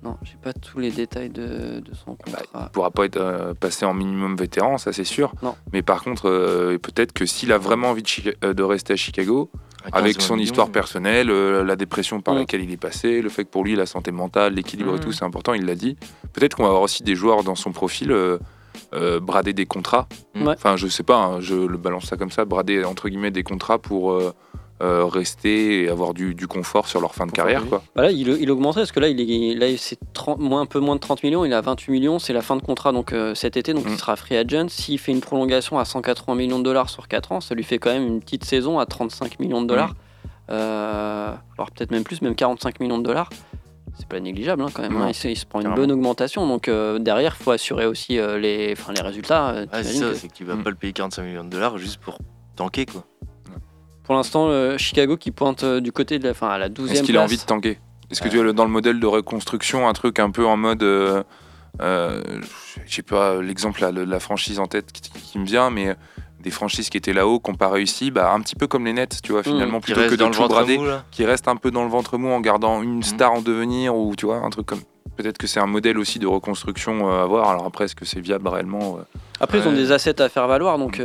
Non, j'ai pas tous les détails de, son bah, contrat. il pourra pas être euh, passé en minimum vétéran, ça c'est sûr. Non. Mais par contre, euh, peut-être que s'il a vraiment envie de, euh, de, rester à Chicago, avec son histoire personnelle, la dépression par mm. laquelle il est passé, le fait que pour lui la santé mentale, l'équilibre et mm. tout, c'est important, il l'a dit. Peut-être qu'on va avoir aussi des joueurs dans son profil. brader des contrats. Enfin, je sais pas, hein, je le balance ça comme ça, brader entre guillemets des contrats pour euh, rester et avoir du, confort sur leur fin de carrière. Quoi. Bah là, il, il augmenterait parce que là, il est, là c'est moins, un peu moins de 30 millions, il a 28 millions, c'est la fin de contrat donc, euh, cet été, donc il mm. sera free agent. S'il fait une prolongation à 180 millions de dollars sur 4 ans, ça lui fait quand même une petite saison à 35 millions de dollars. Mm. Euh, alors peut-être même plus, même 45 millions de dollars. C'est pas négligeable hein, quand même. Hein. Il, se, prend une bonne augmentation. Donc derrière, il faut assurer aussi les, les résultats. c'est ça, c'est que tu vas mm. pas le payer 45 millions de dollars juste pour tanker quoi. Pour l'instant, euh, Chicago qui pointe euh, du côté de la, fin, à la 12e Est-ce qu'il a envie de tanker Est-ce que tu as dans le modèle de reconstruction un truc un peu en mode. Euh, euh sais pas l'exemple de la franchise en tête qui, me vient, mais des franchises qui étaient là-haut, qui n'ont pas réussi, bah, un petit peu comme les Nets, tu vois, hmm. finalement, plutôt que de dans tout brader, qui reste un peu dans le ventre mou en gardant une hmm. star en devenir, ou tu vois, un truc comme. Peut-être que c'est un modèle aussi de reconstruction à voir. Alors après, est-ce que c'est viable réellement Après, ils ont des assets à faire valoir, donc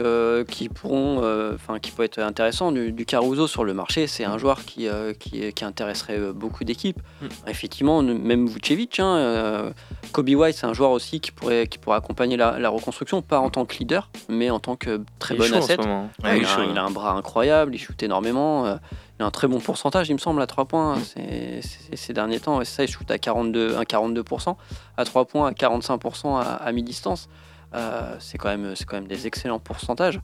qui pourront, enfin, qui peut être intéressant. Du, Caruso sur le marché, c'est un joueur qui, qui, intéresserait beaucoup d'équipes. Mm. Effectivement, même Vucevic, hein, Kobe White, c'est un joueur aussi qui pourrait, qui pourrait accompagner la, reconstruction, pas en tant que leader, mais en tant que très bon asset. il, a, un bras incroyable, il shoot énormément. Il a un très bon pourcentage, il me semble, à 3 points mm. ces derniers temps. Et ça, il shoot à 42, 42%, à 3 points, à 45% à, mi-distance. Euh, c'est quand, même, quand même des excellents pourcentages.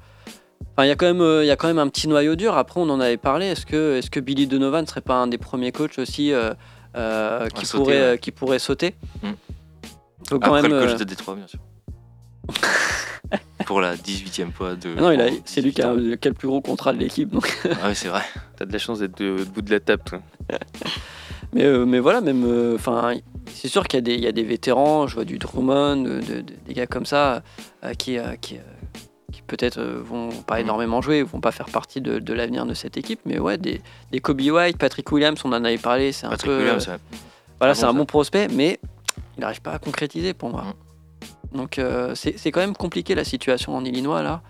Enfin, il y, a quand même, euh, il y a quand même un petit noyau dur. Après, on en avait parlé. Est-ce que, est que Billy Donovan ne serait pas un des premiers coachs aussi euh, qui, pourrait, qui pourrait sauter? Mm. Après, le coach de Détroit, bien sûr. pour la 18e fois de. Ah non, c'est lui qui a, le plus gros contrat de l'équipe. Donc... ah oui, c'est vrai. T'as de la chance d'être au bout de la table, toi. mais, euh, mais voilà, même. Euh, enfin, c'est sûr qu'il y, y, a des vétérans, je vois du Drummond, des gars comme ça, euh, qui, qui, qui peut-être vont pas mm. énormément jouer, vont pas faire partie de, l'avenir de cette équipe. Mais ouais, des, des, Kobe White, Patrick Williams, on en avait parlé, c'est un peu. Williams, Voilà, c'est un bon prospect, mais il n'arrive pas à concrétiser pour moi. Mm. Donc c'est quand même compliqué la situation en Illinois là.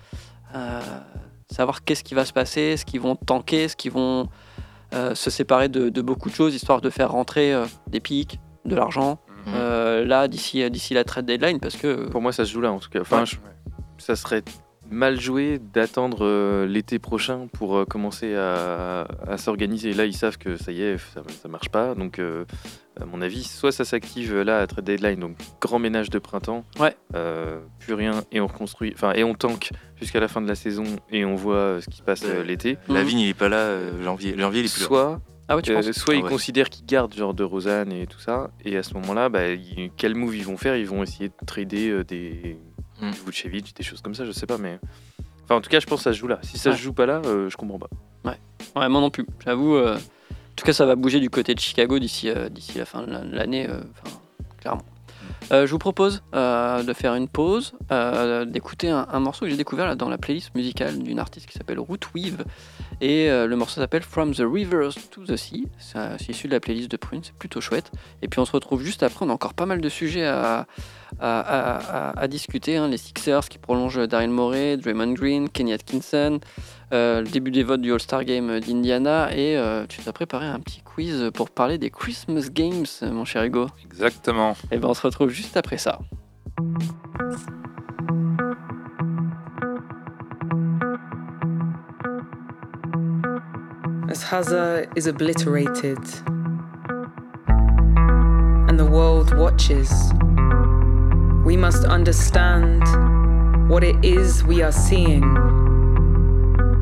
Euh, savoir qu'est-ce qui va se passer, est-ce qu'ils vont tanker, est-ce qu'ils vont euh, se séparer de, beaucoup de choses histoire de faire rentrer des pics, de l'argent. Mhm. là d'ici d'ici la trade deadline parce que pour moi ça se joue là en tout cas. Enfin, ça serait mal joué d'attendre euh, l'été prochain pour euh, commencer à, s'organiser. Là, ils savent que ça y est, ça, ne marche pas. Donc, euh, à mon avis, soit ça s'active là à trade deadline, donc grand ménage de printemps, ouais. plus rien et on reconstruit, enfin et on tank jusqu'à la fin de la saison et on voit ce qui se passe l'été. La vigne il est pas là, janvier, janvier il est plus soit, Ah soit ils ah considèrent qu'ils gardent genre de Rosanne et tout ça, et à ce moment-là, bah, quel move ils vont faire? Ils vont essayer de trader des mm. Vucevic, des choses comme ça, je sais pas, mais. Enfin, en tout cas, je pense que ça se joue là. Si ça se joue pas là, euh, je comprends pas. Ouais, ouais moi non plus. J'avoue, euh, en tout cas, ça va bouger du côté de Chicago d'ici euh, d'ici la fin de l'année, clairement. Je vous propose de faire une pause, d'écouter un, morceau que j'ai découvert là, dans la playlist musicale d'une artiste qui s'appelle Rootweave. Et le morceau s'appelle From the Rivers to the Sea. C'est issu de la playlist de Prune, c'est plutôt chouette. Et puis on se retrouve juste après, on a encore pas mal de sujets à, discuter. Hein. Les Sixers qui prolongent Daryl Morey, Draymond Green, Kenny Atkinson, euh, le début des votes du All-Star Game d'Indiana. Et euh, tu t'as préparé un petit quiz pour parler des Christmas Games, mon cher Hugo. Exactement. Et ben on se retrouve juste après ça. As Hazza is obliterated and the world watches. We must understand what it is we are seeing.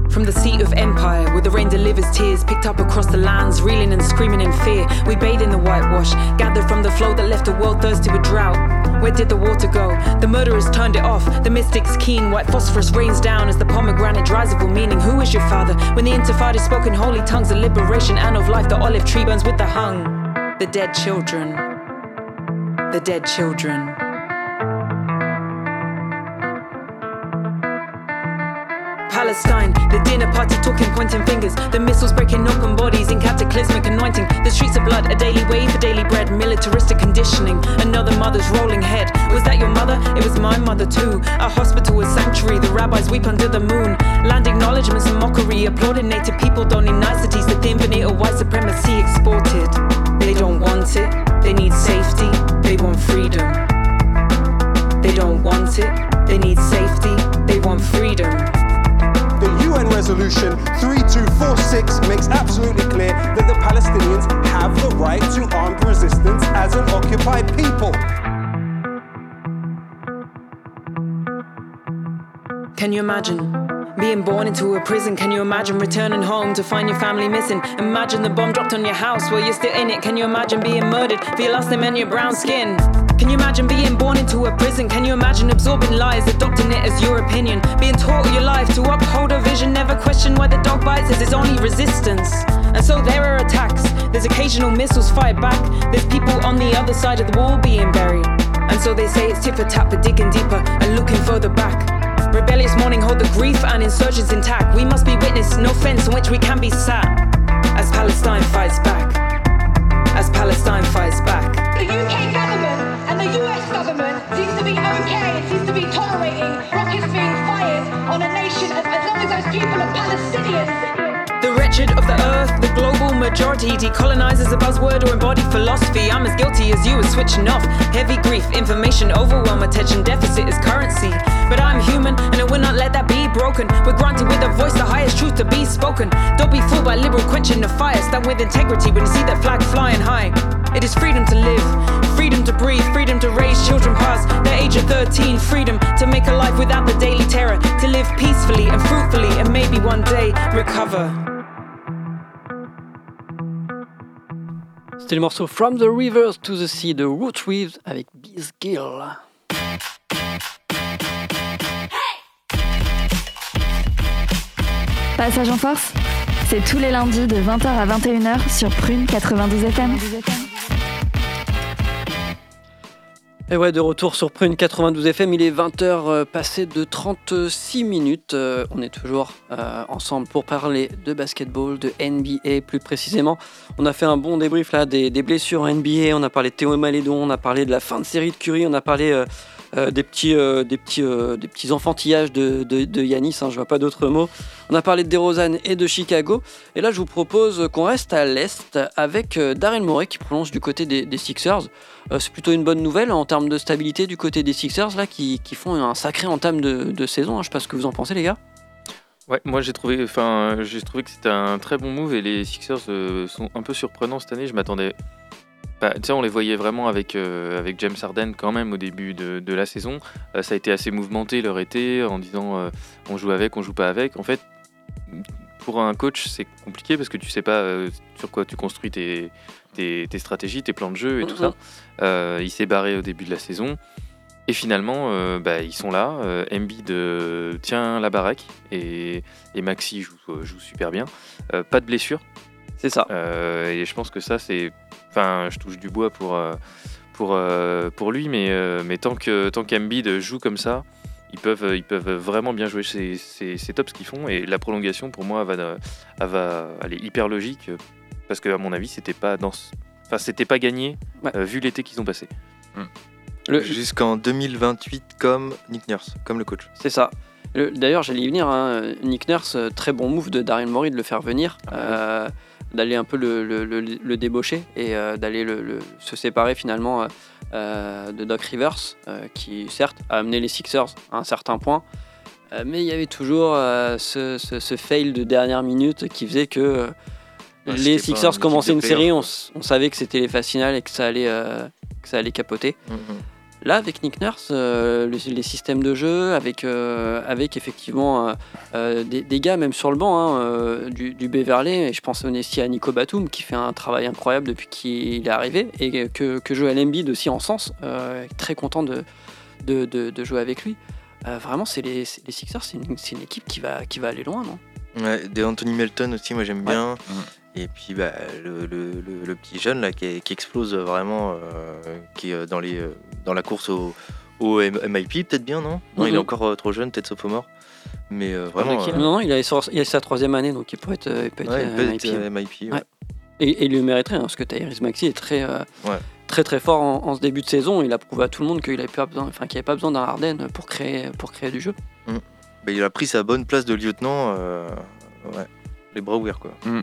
From the seat of empire, where the rain delivers tears picked up across the lands, reeling and screaming in fear. We bathe in the whitewash, gathered from the flow that left the world thirsty with drought. Where did the water go? The murderers turned it off. The mystics keen, white phosphorus rains down as the pomegranate dries of all meaning. Who is your father? When the intifada spoke in holy tongues of liberation and of life, the olive tree burns with the hung. The dead children. The dead children. Palestine. The dinner party talking, pointing fingers. The missiles breaking open bodies in cataclysmic anointing. The streets of blood, a daily wave for daily bread. Militaristic conditioning. Another mother's rolling head. Was that your mother? It was my mother too. Our hospital is sanctuary. The rabbis weep under the moon. Land acknowledgements and mockery. Applauding native people donning niceties. The thin veneer of white supremacy exported. Resolution 3246 makes absolutely clear that the Palestinians have the right to armed resistance as an occupied people. Can you imagine? Being born into a prison, can you imagine returning home to find your family missing? Imagine the bomb dropped on your house while you're still in it. Can you imagine being murdered for your last name and your brown skin? Can you imagine being born into a prison? Can you imagine absorbing lies, adopting it as your opinion? Being taught your life to uphold a vision, never question why the dog bites as it's only resistance. And so there are attacks, there's occasional missiles fired back, there's people on the other side of the wall being buried. And so they say it's tit for tat, but digging deeper and looking further back. Rebellious morning hold the grief and insurgents intact. We must be witness, no fence on which we can be sat. As Palestine fights back. As Palestine fights back. The and the US government seems to be okay, it seems to be tolerating rockets being fired on a nation as, as long as those people are Palestinians. The wretched of the earth, the global majority decolonizes a buzzword or embody philosophy. I'm as guilty as you as switching off. Heavy grief, information overwhelm, attention deficit is currency. But I'm human and I will not let that be broken. We're granted with a voice, the highest truth to be spoken. Don't be fooled by liberal quenching the fire. Stand with integrity when you see that flag flying high. It is freedom to live, freedom to breathe, freedom to raise children past the age of 13, freedom to make a life without the daily terror, to live peacefully and fruitfully, and maybe one day recover. C'était le morceau From the Rivers to the Sea de Root Reeves avec Biz Gill. Passage en force, c'est tous les lundis de 20h à 21h sur Prune 92 FM. Et ouais, de retour sur Prune 92 FM, il est 20h euh, passé de 36 minutes. Euh, on est toujours euh, ensemble pour parler de basketball, de NBA plus précisément. On a fait un bon débrief là des, blessures en NBA, on a parlé de Théo Malédon, on a parlé de la fin de série de Curry, on a parlé des, petits, euh, des, petits, euh, des petits enfantillages de, de, Yanis, hein, je vois pas d'autres mots. On a parlé de DeRozan et de Chicago. Et là, je vous propose qu'on reste à l'Est avec Daryl Morey qui prolonge du côté des, Sixers. c'est plutôt une bonne nouvelle en termes de stabilité du côté des Sixers, là, qui, qui font un sacré entame de, de saison. Hein. Je sais pas ce que vous en pensez, les gars. Ouais, moi j'ai trouvé, enfin, j'ai trouvé que c'était un très bon move et les Sixers sont un peu surprenants cette année. Je m'attendais bah, on les voyait vraiment avec, euh, avec James Harden quand même au début de, de la saison. Euh, ça a été assez mouvementé leur été en disant euh, on joue avec, on joue pas avec. En fait, pour un coach, c'est compliqué parce que tu sais pas sur quoi tu construis tes, tes, tes, stratégies, tes plans de jeu et tout ça. il s'est barré au début de la saison. Et finalement, bah, ils sont là. Embiid tient la baraque et, et Maxi joue, joue, super bien. pas de blessure. C'est ça. et je pense que ça, c'est Enfin, je touche du bois pour, euh, pour, euh, pour lui, mais, euh, mais tant que tant qu'Embiid joue comme ça, ils peuvent, ils peuvent vraiment bien jouer. C'est top ce qu'ils font. Et la prolongation, pour moi, va, va, elle est hyper logique. Parce que, à mon avis, c'était pas, dans, enfin, c'était pas gagné vu l'été qu'ils ont passé. Hmm. Jusqu'en 2028, comme Nick Nurse, comme le coach. C'est ça. D'ailleurs, j'allais y venir. Hein. Nick Nurse, très bon move de Daryl Morey de le faire venir. Ah d'aller un peu le, le, débaucher et euh, d'aller se séparer finalement euh, euh, de Doc Rivers, qui certes a amené les Sixers à un certain point, mais il y avait toujours ce, ce, fail de dernière minute qui faisait que les Sixers commençaient une série, on, savait que c'était les phases finales et que ça allait, que ça allait capoter. Mm-hmm. Là, avec Nick Nurse, euh, les, systèmes de jeu, avec, euh, avec effectivement euh, des, gars, même sur le banc, hein, du, du, Beverly, et je pense aussi à Nico Batum, qui fait un travail incroyable depuis qu'il est arrivé, et que, que Joel Embiid aussi en sens, très content de, de, de, jouer avec lui. vraiment, c'est les, les, Sixers, c'est une, une, équipe qui va, qui va aller loin, non? Ouais, des Anthony Melton aussi, moi j'aime bien. Et puis bah, le, le, petit jeune là, qui, qui explose vraiment, euh, qui est dans, les, dans la course au, au MIP, peut-être bien, non? Non, il est mhm. encore euh, trop jeune, peut-être sophomore. Mais euh, vraiment. Non, non, il a, il a, sa troisième année, donc il peut être, il peut être, MIP. Et, il lui mériterait, hein, parce que Tyrese Maxi est très, très très fort en, ce début de saison. Il a prouvé à tout le monde qu'il n'avait pas besoin, enfin, qu'il avait pas besoin d'un Harden pour créer, pour créer du jeu. Mm. Bah, il a pris sa bonne place de lieutenant. les bras ouverts, quoi. Mm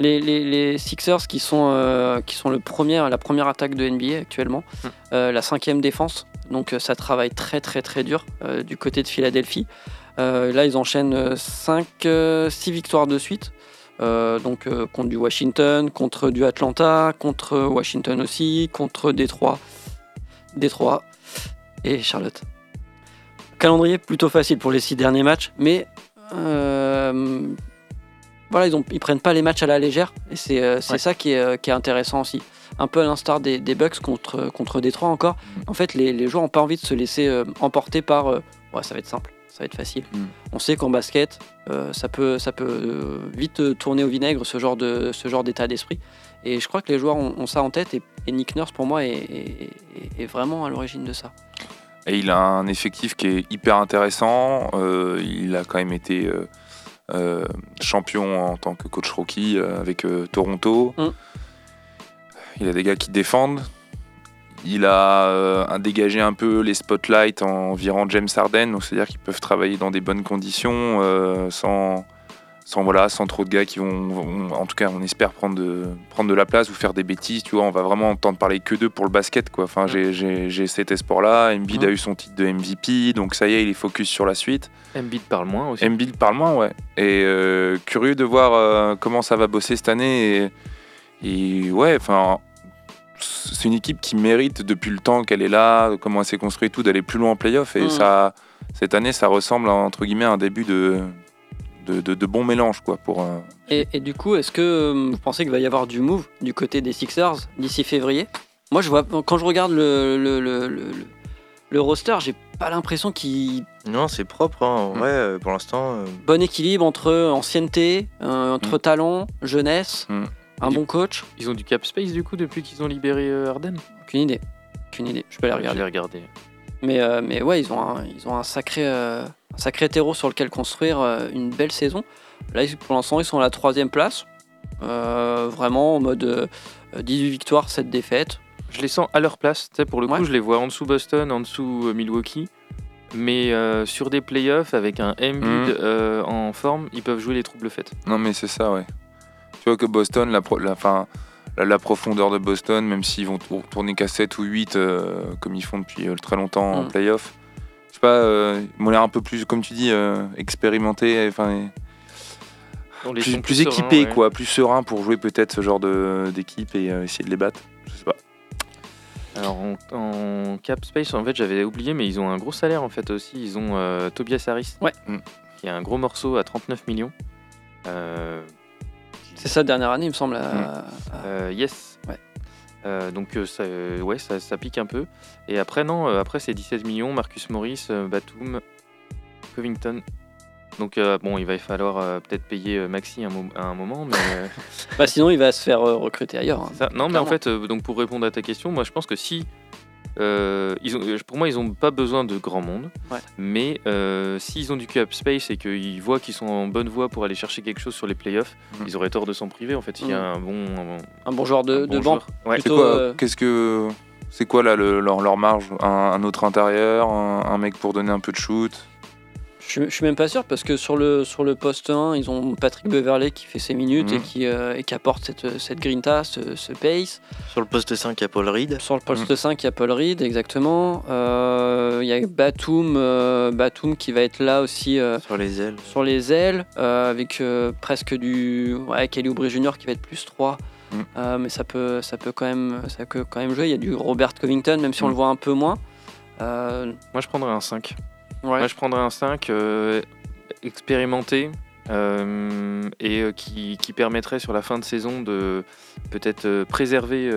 les, Sixers qui sont, euh, qui sont le premier, la première attaque de NBA actuellement, hmm. euh, la cinquième défense. Donc euh, ça travaille très très très dur du côté de Philadelphie. là ils enchaînent 5, 6 victoires de suite. donc contre du Washington, contre du Atlanta, contre Washington aussi, contre Détroit, Détroit et Charlotte. Calendrier plutôt facile pour les six derniers matchs, mais voilà, ils, ont, ils prennent pas les matchs à la légère et c'est euh, ça qui est, euh, qui est, intéressant aussi. Un peu à l'instar des, des, Bucks contre, contre Détroit encore. En fait, les, les joueurs n'ont pas envie de se laisser euh, emporter par ouais, ça va être simple, ça va être facile. Mm. On sait qu'en basket, ça peut, ça peut vite tourner au vinaigre ce genre de ce genre d'état d'esprit. Et je crois que les joueurs ont, ça en tête et, Nick Nurse pour moi est, est, vraiment à l'origine de ça. Et il a un effectif qui est hyper intéressant. il a quand même été euh, champion en tant que coach rookie euh, avec euh, Toronto. Mm. Il a des gars qui défendent. il a dégagé un peu les spotlights en virant James Harden, donc c'est-à-dire qu'ils peuvent travailler dans des bonnes conditions sans sans voilà sans trop de gars qui vont, en tout cas on espère prendre de, prendre de la place ou faire des bêtises tu vois on va vraiment entendre parler que d'eux pour le basket quoi. Enfin j'ai cet espoir là Embiid a eu son titre de MVP donc ça y est il est focus sur la suite. Embiid parle moins aussi. Embiid parle moins ouais. Et euh, curieux de voir euh, comment ça va bosser cette année et, ouais enfin c'est une équipe qui mérite depuis le temps qu'elle est là comment elle s'est construite tout d'aller plus loin en playoff. Et mm. ça cette année ça ressemble entre guillemets à un début de de, bons mélanges. Quoi, pour, euh, et, du coup, est-ce que euh, vous pensez qu'il va y avoir du move du côté des Sixers d'ici février? Moi, je vois, quand je regarde le, le, le, le, roster, j'ai pas l'impression qu'il. Non, c'est propre, hein. mm. ouais, euh, pour l'instant. Bon équilibre entre ancienneté, entre mm. talent, jeunesse, mm. un bon coach. Ils ont du cap space du coup depuis qu'ils ont libéré Arden Aucune idée. Aucune idée. Je peux les regarder. regarder. Mais, mais ouais, ils ont un, ils ont un sacré un sacré terreau sur lequel construire euh, une belle saison. Là, pour l'instant, ils sont à la troisième place. Euh, vraiment en mode 18 euh, victoires, 7 défaites. Je les sens à leur place. pour le coup, je les vois en dessous Boston, en dessous Milwaukee. Mais sur des playoffs avec un Embiid mhm. en forme, ils peuvent jouer les troubles faites. Non, mais c'est ça, ouais. Tu vois que Boston, la, la, la, profondeur de Boston, même s'ils vont tourner qu'à 7 ou 8, comme ils font depuis très longtemps en mhm. Pas, euh, ils m'ont l'air un peu plus, comme tu dis, euh, expérimenté, enfin, plus, plus, équipé, quoi, plus serein pour jouer peut-être ce genre d'équipe et euh, essayer de les battre. Je sais pas. Alors en, cap space, en fait, j'avais oublié, mais ils ont un gros salaire en fait aussi. Ils ont Tobias Harris, ouais. qui a un gros morceau à 39 millions. C'est sa dernière année, il me semble. yes. Ouais. Euh, donc euh, ça, euh, ouais, ça, pique un peu. Et après, non, après c'est 17 millions, Marcus Morris, Batum, Covington. Donc bon, il va falloir peut-être payer Maxi à un moment, mais... bah, sinon il va se faire recruter ailleurs. Hein. non, mais en fait, donc pour répondre à ta question, moi je pense que si euh, ils ont, pour moi, ils n'ont pas besoin de grand monde. Mais euh, s'ils ont du cap space et qu'ils voient qu'ils sont en bonne voie pour aller chercher quelque chose sur les playoffs, mhm. ils auraient tort de s'en priver. En fait, s'il y a mhm. un bon, un, bon joueur de, de banque. Euh, qu'est-ce que c'est quoi là leur, leur, marge? Un, autre intérieur, un, mec pour donner un peu de shoot? Je, suis même pas sûr parce que sur le, sur le poste 1, ils ont Patrick Beverley qui fait ses minutes et, mhm. qui, euh, et qui apporte cette, cette grinta, ce, ce, pace. Sur le poste 5, il y a Paul Reed. Sur le poste 5, mhm. il y a Paul Reed, exactement. Euh, il y a Batum, euh, Batum qui va être là aussi. sur les ailes. Sur les ailes, avec presque du. Ouais, Kelly Oubre Jr. qui va être plus 3. Mhm. mais ça peut, ça, peut quand même, ça peut quand même jouer. Il y a du Robert Covington, même si on le voit un peu moins. Moi, je prendrais un 5. Moi, je prendrais un 5 euh, expérimenté euh, et euh, qui, permettrait sur la fin de saison de peut-être préserver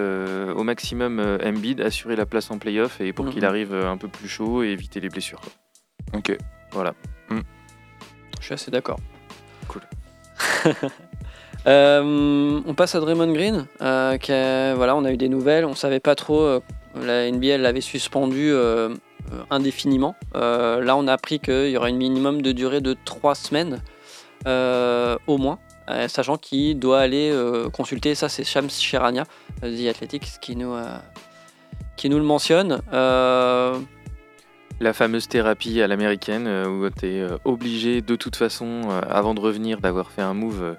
au maximum Embiid, assurer la place en playoff et pour qu'il mhm. arrive un peu plus chaud et éviter les blessures. Ok. Voilà. Mm. Je suis assez d'accord. Cool. on passe à Draymond Green. voilà, on a eu des nouvelles. On savait pas trop. la NBA l'avait suspendu euh, indéfiniment. Euh, là, on a appris qu'il y aura une minimum de durée de 3 semaines euh, au moins. sachant qu'il doit aller consulter, ça c'est Shams Sherania, The Athletics, qui nous, qui nous le mentionne. La fameuse thérapie à l'américaine où tu es obligé de toute façon, avant de revenir, d'avoir fait un move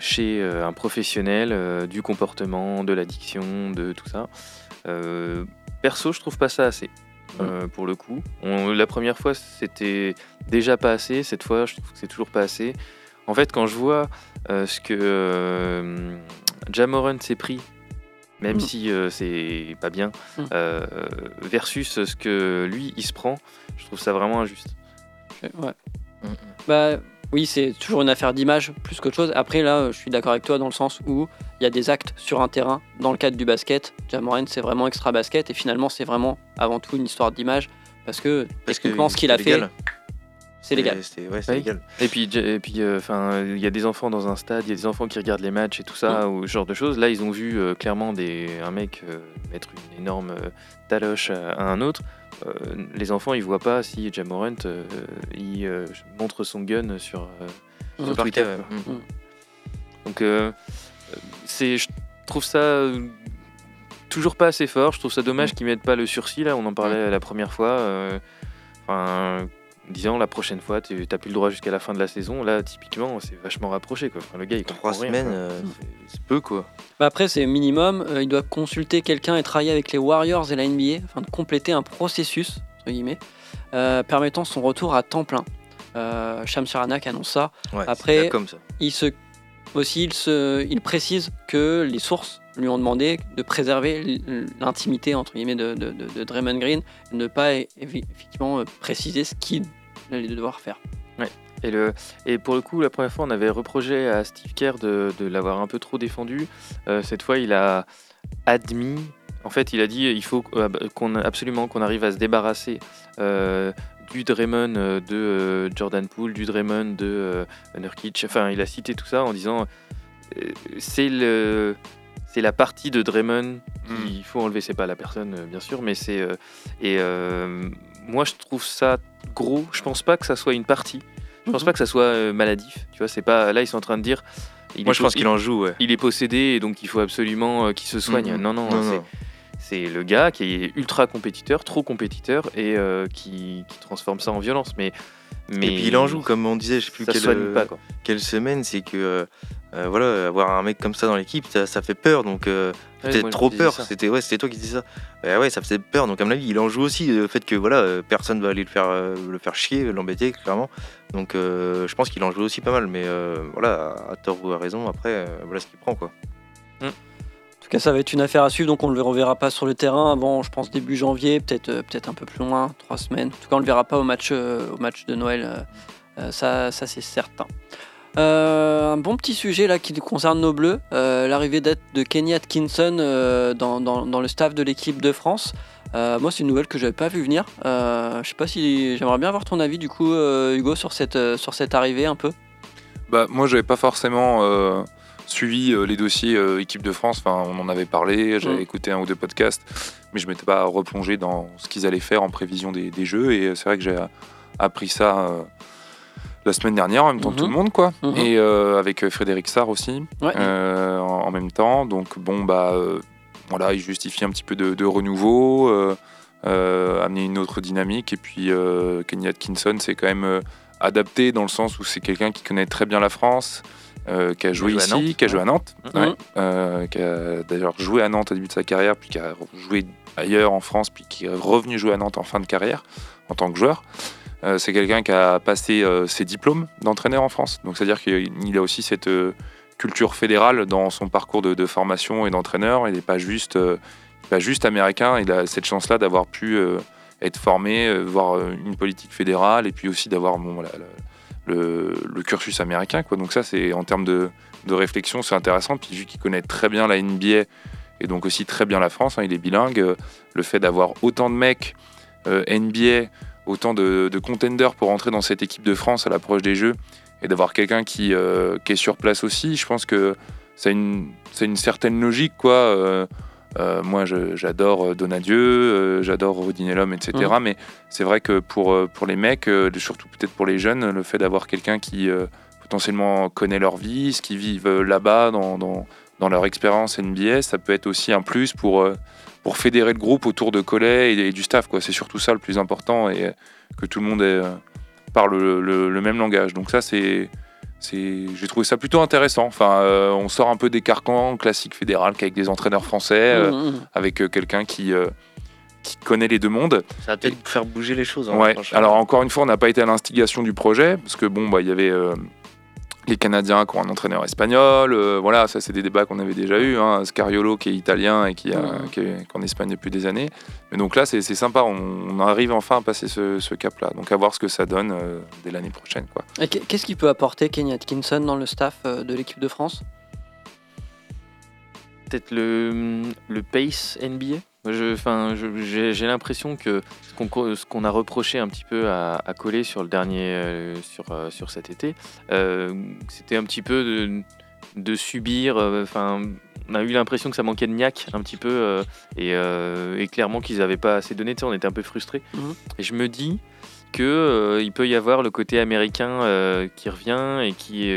chez un professionnel du comportement, de l'addiction, de tout ça. perso, je trouve pas ça assez. Euh, pour le coup. la première fois, c'était déjà pas assez. Cette fois, je trouve que c'est toujours pas assez. En fait, quand je vois euh, ce que euh, Jamoran s'est pris, même mm. si c'est pas bien, mm. versus ce que lui il se prend, je trouve ça vraiment injuste. Ouais. Mm, bah oui, c'est toujours une affaire d'image plus qu'autre chose. Après, là, je suis d'accord avec toi dans le sens où il y a des actes sur un terrain dans le cadre du basket. Jamoran, c'est vraiment extra basket et finalement, c'est vraiment avant tout une histoire d'image parce que parce que ce qu'il a fait, c'est légal. Et puis, et puis, euh, enfin, il y a des enfants dans un stade, il y a des enfants qui regardent les matchs et tout ça, ou ce genre de choses. Là, ils ont vu euh, clairement des, un mec euh, mettre une énorme taloche à un autre. Euh, les enfants ils voient pas si Jamorant euh, il euh, montre son gun sur, sur Twitter. Donc c'est, je trouve ça toujours pas assez fort. Je trouve ça dommage mm. qu'ils mettent pas le sursis là. On en parlait la première fois. Enfin, disant la prochaine fois, tu n'as plus le droit jusqu'à la fin de la saison. Là, typiquement, c'est vachement rapproché. Quoi. le gars, il Trois semaines, euh, c'est peu quoi. Bah après, c'est minimum. Euh, il doit consulter quelqu'un et travailler avec les Warriors et la NBA afin de compléter un processus, entre guillemets, euh, permettant son retour à temps plein. Euh, Sham annonce ça. après, comme ça. il se aussi, il, se, il précise que les sources lui ont demandé de préserver l'intimité entre guillemets de, de, Draymond Green, et ne pas effectivement préciser ce qu'il allait devoir faire. Ouais. Et, le, et pour le coup, la première fois, on avait reproché à Steve Kerr de, l'avoir un peu trop défendu. Euh, cette fois, il a admis. En fait, il a dit il faut euh, qu'on absolument qu'on arrive à se débarrasser du Draymond de Jordan Poole, du Draymond de Nurkic. Enfin, il a cité tout ça en disant c'est le c'est la partie de Draymond qu'il hmm. faut enlever. C'est pas la personne, euh, bien sûr, mais c'est. Euh, et euh, moi, je trouve ça gros. Je pense pas que ça soit une partie. Je pense mhm. pas que ça soit maladif. Tu vois, c'est pas. Là, ils sont en train de dire. moi, je pense qu'il en joue. Il est possédé et donc il faut absolument qu'il se soigne. Mhm. Non, non, c'est le gars qui est ultra compétiteur, trop compétiteur et qui, qui, transforme ça en violence. Mais, mais et puis il en joue, comme on disait, je sais plus quelle, pas, quelle semaine, c'est que euh, voilà, avoir un mec comme ça dans l'équipe, ça, fait peur. Donc, euh, peut-être trop peur. C'était ouais, c'était toi qui disais ça. Bah ouais, ça faisait peur. Donc, à mon avis, il en joue aussi le fait que voilà, euh, personne va aller le faire, le faire chier, l'embêter, clairement. Donc, je pense qu'il en joue aussi pas mal. Mais voilà, à tort ou à raison, après, voilà ce qu'il prend, quoi. Mm. Ça va être une affaire à suivre. Donc, on ne le reverra pas sur le terrain avant, je pense, début janvier, peut-être peut-être un peu plus loin, trois semaines. En tout cas, on ne le verra pas au match, au match de Noël. ça, ça c'est certain. Euh, un bon petit sujet là qui concerne nos bleus, euh, l'arrivée de Kenny Atkinson euh, dans, dans, le staff de l'équipe de France. moi, c'est une nouvelle que j'avais pas vu venir. je sais pas si j'aimerais bien avoir ton avis du coup, Hugo, sur cette, sur cette arrivée un peu. Bah, moi, j'avais pas forcément suivi les dossiers équipe de France. Enfin, on en avait parlé, j'avais mm. écouté un ou deux podcasts, mais je m'étais pas replongé dans ce qu'ils allaient faire en prévision des, des jeux. Et c'est vrai que j'ai appris ça la semaine dernière, en même temps tout le mhm. monde, quoi. Mhm. Et euh, avec euh, Frédéric Sarr aussi, euh, en, même temps. Donc, bon, bah, voilà, il justifie un petit peu de, renouveau, amener une autre dynamique. Et puis, Kenny Atkinson, c'est quand même adapté dans le sens où c'est quelqu'un qui connaît très bien la France. Qui a joué ici, qui a joué à Nantes, mhm. qui a d'ailleurs joué à Nantes au début de sa carrière, puis qui a joué ailleurs en France, puis qui est revenu jouer à Nantes en fin de carrière en tant que joueur. Euh, c'est quelqu'un qui a passé euh, ses diplômes d'entraîneur en France. Donc, c'est-à-dire qu'il a aussi cette euh, culture fédérale dans son parcours de, formation et d'entraîneur. Il n'est pas juste, pas juste américain. Il a cette chance-là d'avoir pu être formé, voir une politique fédérale et puis aussi d'avoir bon, le, cursus américain. Quoi. Donc ça, c'est en termes de, réflexion, c'est intéressant. Puis vu qu'il connaît très bien la NBA et donc aussi très bien la France, hein, il est bilingue, le fait d'avoir autant de mecs NBA autant de, contenders pour entrer dans cette équipe de France à l'approche des Jeux et d'avoir quelqu'un qui, euh, qui, est sur place aussi, je pense que c'est une, une, certaine logique. quoi. Euh, euh, moi, j'adore Donadieu, j'adore Rodinellum, etc. Mmh. Mais c'est vrai que pour, pour les mecs, surtout peut-être pour les jeunes, le fait d'avoir quelqu'un qui potentiellement connaît leur vie, ce qu'ils vivent là-bas, dans, dans, dans, leur expérience NBA, ça peut être aussi un plus pour pour fédérer le groupe autour de Collet et, du staff. C'est surtout ça le plus important et que tout le monde euh, parle le, même langage. Donc ça, c'est, j'ai trouvé ça plutôt intéressant. Enfin, euh, on sort un peu des carcans classiques fédérales avec des entraîneurs français, euh, mmh, mmh. avec quelqu'un qui qui connaît les deux mondes. Ça va peut-être faire bouger les choses. Hein, ouais. Alors encore une fois, on n'a pas été à l'instigation du projet parce que bon, bah il y avait les Canadiens qui ont un entraîneur espagnol. Euh, voilà, ça c'est des débats qu'on avait déjà eu. Hein. Scariolo qui est italien et qui, a, est, en Espagne depuis des années. Mais donc là, c'est sympa. On, arrive enfin à passer ce, cap-là. Donc à voir ce que ça donne euh, dès l'année prochaine. Qu'est-ce qu'il peut apporter Kenny Atkinson dans le staff euh, de l'équipe de France? Peut-être le, le pace NBA j'ai l'impression que ce qu'on a reproché un petit peu à, coller sur le dernier, euh, sur, euh, sur cet été, euh, c'était un petit peu de, subir. Enfin, on a eu l'impression que ça manquait de niaque un petit peu et, clairement qu'ils n'avaient pas assez donné. on était un peu frustrés. Mhm. Et je me dis que il peut y avoir le côté américain qui revient et qui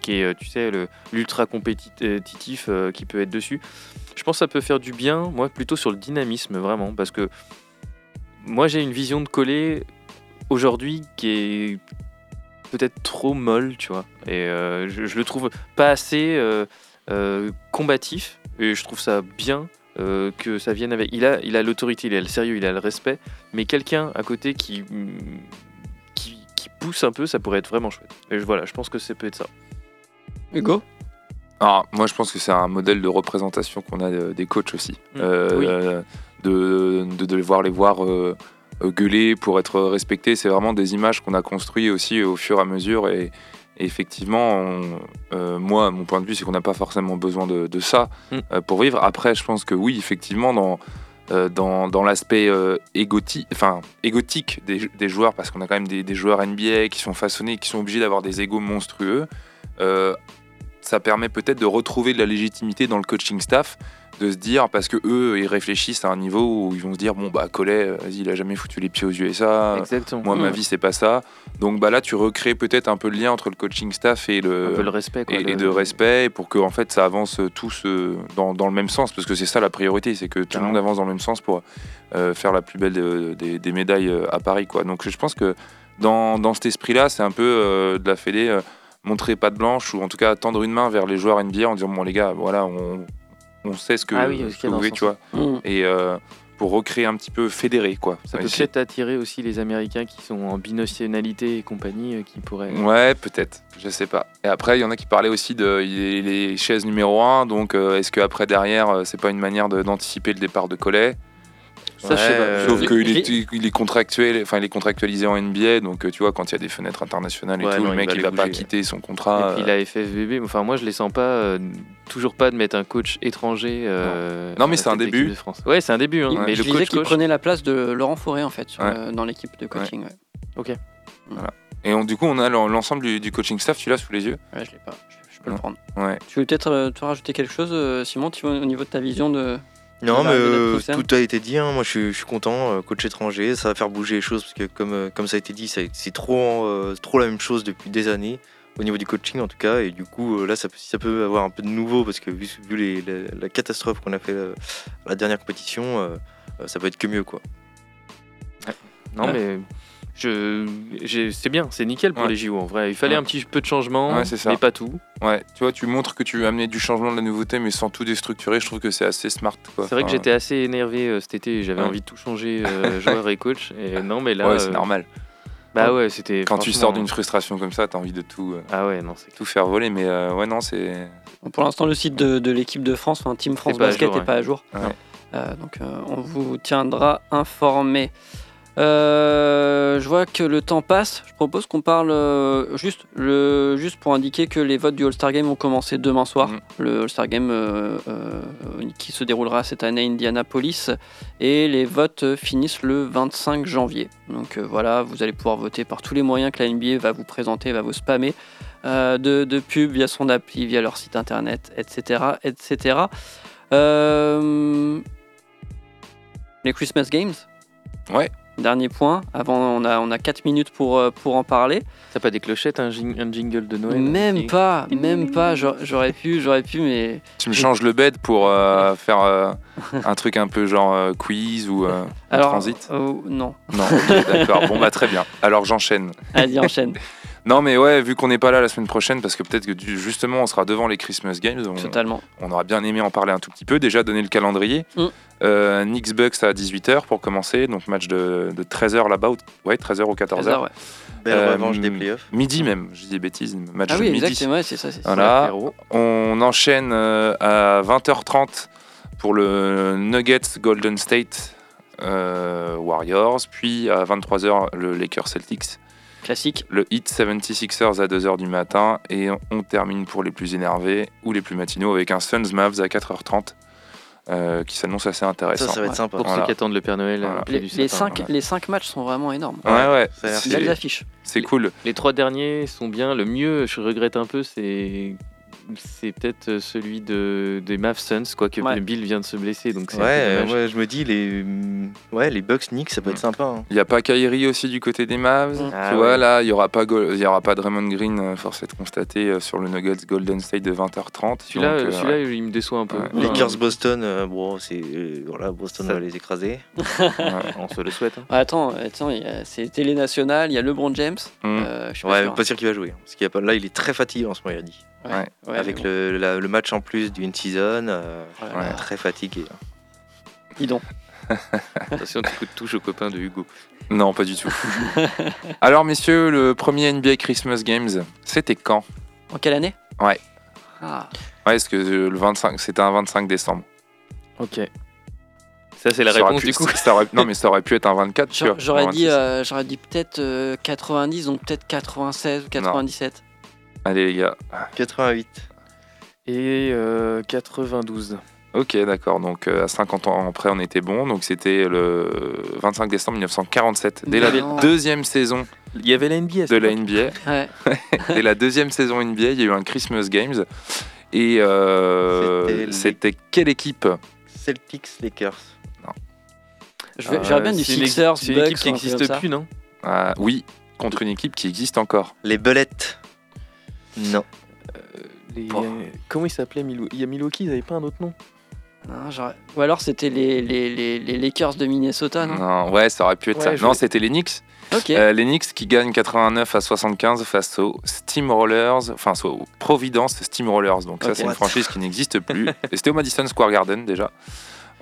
qui est, tu sais, l'ultra compétitif qui peut être dessus. Je pense que ça peut faire du bien, moi plutôt sur le dynamisme vraiment, parce que moi j'ai une vision de coller aujourd'hui qui est peut-être trop molle, tu vois. Et euh, je, le trouve pas assez euh, euh, combatif, et je trouve ça bien que ça vienne avec. Il a, il a l'autorité, il a le sérieux, il a le respect, mais quelqu'un à côté qui, qui, pousse un peu, ça pourrait être vraiment chouette. Et voilà, je pense que ça peut être ça. Hugo? Alors, moi, je pense que c'est un modèle de représentation qu'on a des coachs aussi. Mmh. de, de, de, voir les voir euh, gueuler pour être respecté. C'est vraiment des images qu'on a construites aussi au fur et à mesure. Et, effectivement, euh, moi, mon point de vue, c'est qu'on n'a pas forcément besoin de, ça mm. euh, pour vivre. Après, je pense que oui, effectivement, dans, dans, dans l'aspect égotique, enfin, égotique des, des, joueurs, parce qu'on a quand même des, des, joueurs NBA qui sont façonnés, qui sont obligés d'avoir des égos monstrueux, ça permet peut-être de retrouver de la légitimité dans le coaching staff de se dire parce que eux ils réfléchissent à un niveau où ils vont se dire bon bah Collet vas-y il a jamais foutu les pieds aux USA. Exactement. moi ma vie c'est pas ça. Donc bah là tu recrées peut-être un peu le lien entre le coaching staff et le, le respect et, de respect pour que en fait ça avance tous euh, dans, dans, le même sens parce que c'est ça la priorité c'est que tout le monde avance dans le même sens pour euh, faire la plus belle des, médailles euh, à Paris quoi. Donc je pense que dans, dans cet esprit là c'est un peu de la fédé montrer patte blanche ou en tout cas tendre une main vers les joueurs NBA en disant bon les gars voilà on on sait ce que, ah vous voulez, tu vois. Mm. Et euh, pour recréer un petit peu fédéré, quoi. Ça peut peut-être attirer aussi les Américains qui sont en binationalité et compagnie, euh, qui pourraient. Ouais, peut-être, je sais pas. Et après, il y en a qui parlaient aussi de les, chaises numéro 1, donc euh, est-ce qu'après, derrière, c'est pas une manière d'anticiper le départ de Collet? Ça, Sauf qu'il est, il est contractuel, enfin il est contractualisé en NBA, donc tu vois quand il y a des fenêtres internationales et tout, le mec il, va, pas quitter son contrat. Et puis la FFBB, enfin moi je les sens pas, toujours pas de mettre un coach étranger. non mais c'est un début. Ouais c'est un début. Hein, mais je le coach, qu'il prenait la place de Laurent Fauré en fait dans l'équipe de coaching. Ok. Voilà. Et du coup on a l'ensemble du, coaching staff, tu l'as sous les yeux? Ouais je l'ai pas, je, peux le prendre. Ouais. Tu veux peut-être te rajouter quelque chose Simon, tu au niveau de ta vision de non, mais euh, tout a été dit. Hein. Moi, je suis, content. Euh, coach étranger, ça va faire bouger les choses parce que, comme, euh, comme ça a été dit, c'est trop, trop la même chose depuis des années au niveau du coaching en tout cas. Et du coup, là, ça, ça peut avoir un peu de nouveau parce que vu, vu la, catastrophe qu'on a fait à la dernière compétition, ça peut être que mieux, quoi. Non, mais c'est bien, c'est nickel pour les JO en vrai. Il fallait un petit peu de changement, mais pas tout. Ouais, tu vois, tu montres que tu veux amener du changement, de la nouveauté, mais sans tout déstructurer. Je trouve que c'est assez smart. C'est vrai que j'étais assez énervé euh, cet été. J'avais envie de tout changer, euh, joueur et coach. Et non, mais là, ouais, c'est euh, normal. Bah ouais, c'était. Quand tu sors d'une frustration comme ça, t'as envie de tout. ah ouais, non, c'est tout faire voler, mais ouais, non, c'est. pour l'instant, le site de, l'équipe de France, enfin Team France Basket, n'est pas à jour. donc, on vous tiendra informé. Euh, je vois que le temps passe. Je propose qu'on parle euh, juste, le, juste pour indiquer que les votes du All-Star Game ont commencé demain soir. Mm. Le All-Star Game euh, qui se déroulera cette année à Indianapolis. Et les votes finissent le 25 janvier. Donc voilà, vous allez pouvoir voter par tous les moyens que la NBA va vous présenter, va vous spammer de, de pubs via son appli, via leur site internet, etc. etc. les Christmas Games? Ouais. Dernier point, avant on a, on a 4 minutes pour, euh, pour en parler. T'as pas des clochettes, un, jingle de Noël Même pas, même pas, j'aurais pu, j'aurais pu, mais... Tu me changes le bed pour euh, faire euh, un truc un peu genre quiz ou Alors, transit Non. Non, d'accord, bon bah très bien. Alors j'enchaîne. Vas-y, enchaîne. Non, mais ouais, vu qu'on n'est pas là la semaine prochaine, parce que peut-être que justement on sera devant les Christmas Games. On, Totalement. On aura bien aimé en parler un tout petit peu. Déjà, donner le calendrier. Mm. Euh, Knicks Bucks à 18h pour commencer, donc match de, 13h là-bas. Ouais, 13h ou 14h. 13h, ouais. Belle euh, revanche des playoffs. Midi même, je dis des bêtises. Match ah oui, midi. exactement, c'est ça. Voilà. on enchaîne euh, à 20h30 pour le Nuggets Golden State euh, Warriors, puis à 23h le Lakers Celtics. Classique. Le Hit 76ers à 2h du matin et on termine pour les plus énervés ou les plus matinaux avec un Suns Mavs à 4h30. Euh, qui s'annonce assez intéressant. Ça, ça va être sympa. Pour ceux qui attendent le Père Noël. Euh, les, les, cinq, les cinq matchs sont vraiment énormes. Ouais, ouais. Belles affiches. C'est cool. Les trois derniers sont bien. Le mieux, je regrette un peu, c'est c'est peut-être euh, celui de, des Mavs Suns, quoique Bill vient de se blesser. Donc ouais, ouais, je me dis, les, ouais, les Bucks Knicks, ça peut être mm. sympa. Hein. Il n'y a pas Kyrie aussi du côté des Mavs. Mm. Ah tu vois, là, il n'y aura, pas y aura pas Draymond Green, euh, force est de constater, euh, sur le Nuggets Golden State de 20h30. Celui-là, il me déçoit un peu. Les Lakers Boston, bon, c'est, voilà, Boston va les écraser. on se le souhaite. Hein. attends, attends c'est télé nationale, il y a LeBron James. Mm. je suis ouais, pas sûr, qu'il va jouer. Hein, parce qu'il a pas, là, il est très fatigué en ce moment, il a dit. Ouais. Avec le, le, match en plus d'une season, euh, très fatigué. Dis Attention, tu touche aux copains de Hugo. Non, pas du tout. Alors, messieurs, le premier NBA Christmas Games, c'était quand? En quelle année? Ouais. Ah. Ouais, parce que le 25, c'était un 25 décembre. Ok. Ça, c'est la réponse du coup. non, mais ça aurait pu être un 24, J'aurais dit, euh, j'aurais dit peut-être 90, euh, donc peut-être 96 ou 97. Allez les gars. 88. Et 92. Euh, ok, d'accord. Donc euh, à 50 ans après, on était bon. Donc c'était le 25 décembre 1947. Dès la deuxième saison. Il y avait la NBA. De la NBA. Ouais. Dès la deuxième saison NBA, il y a eu un Christmas Games. Et euh, c'était quelle équipe? Celtics Lakers. Non. Je vais, bien du Sixers. C'est une équipe qui n'existe plus, non? Ah, Oui, contre une équipe qui existe encore. Les Belettes. Non. Euh, comment il s'appelait Il y a Milwaukee, ils n'avaient pas un autre nom Ou alors c'était les, les, les, Lakers de Minnesota, non, non Ouais, ça aurait pu être ça. Non, c'était les Knicks. Euh, les Knicks qui gagnent 89 à 75 face aux Steamrollers, enfin aux Providence Steamrollers. Donc ça, c'est une franchise qui n'existe plus. Et c'était au Madison Square Garden déjà.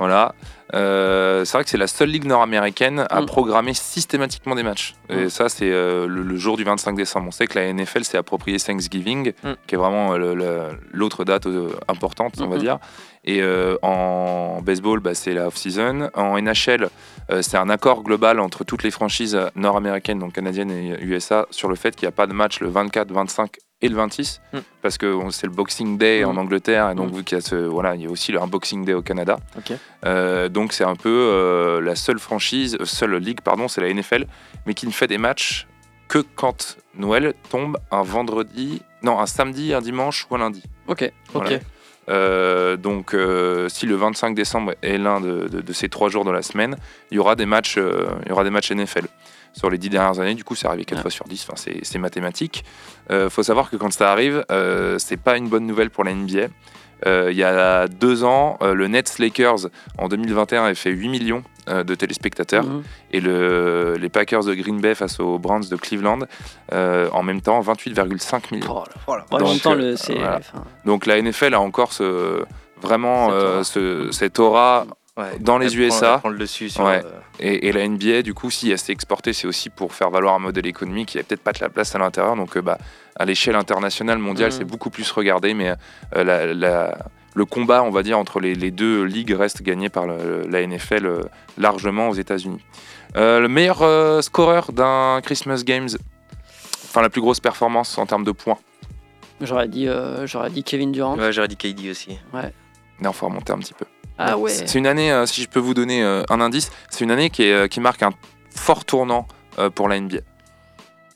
Voilà. Euh, c'est vrai que c'est la seule ligue nord-américaine à mm. programmer systématiquement des matchs. Et mm. ça, c'est euh, le, jour du 25 décembre. On sait que la NFL s'est approprié Thanksgiving, mm. qui est vraiment euh, l'autre date importante, on va dire. Et en baseball, bah, c'est la off-season. En NHL, c'est un accord global entre toutes les franchises nord-américaines, donc canadiennes et USA, sur le fait qu'il n'y a pas de match le 24, 25 et le 26 hmm. parce que c'est le Boxing Day en hmm. Angleterre et donc hmm. vu qu'il y a ce voilà il y a aussi un Boxing Day au Canada euh, donc c'est un peu euh, la seule franchise seule ligue pardon c'est la NFL mais qui ne fait des matchs que quand Noël tombe un vendredi non un samedi un dimanche ou un lundi ok ok euh, donc, si le 25 décembre est l'un de, de, ces trois jours de la semaine, il y aura des matchs, il y aura des matchs NFL sur les dix dernières années. Du coup, c'est arrivé 4 fois sur 10. Enfin, c'est mathématique. Il euh, faut savoir que quand ça arrive, euh, c'est pas une bonne nouvelle pour la NBA. Euh, il y a deux ans, le Nets Lakers en 2021 avait fait 8 millions de téléspectateurs mhm. et le, les Packers de Green Bay face aux Browns de Cleveland en même temps 28,5 millions. Oh Donc, le, Donc la NFL a encore ce, vraiment cette aura dans les USA. le dessus euh, et, la NBA, du coup, si elle s'est exportée, c'est aussi pour faire valoir un modèle économique qui n'a peut-être pas de la place à l'intérieur. Donc, euh, bah, à l'échelle internationale, mondiale, mm. c'est beaucoup plus regardé. Mais euh, le combat, on va dire, entre les, deux ligues reste gagné par la NFL largement aux États-Unis. le meilleur scoreur d'un Christmas Games, enfin la plus grosse performance en termes de points. J'aurais dit, j'aurais dit Kevin Durant. Ouais, j'aurais dit KD aussi. Ouais. Non, faut remonter un petit peu. Ah ouais. C'est une année, euh, si je peux vous donner euh, un indice, c'est une année qui, est, euh, qui marque un fort tournant pour la NBA.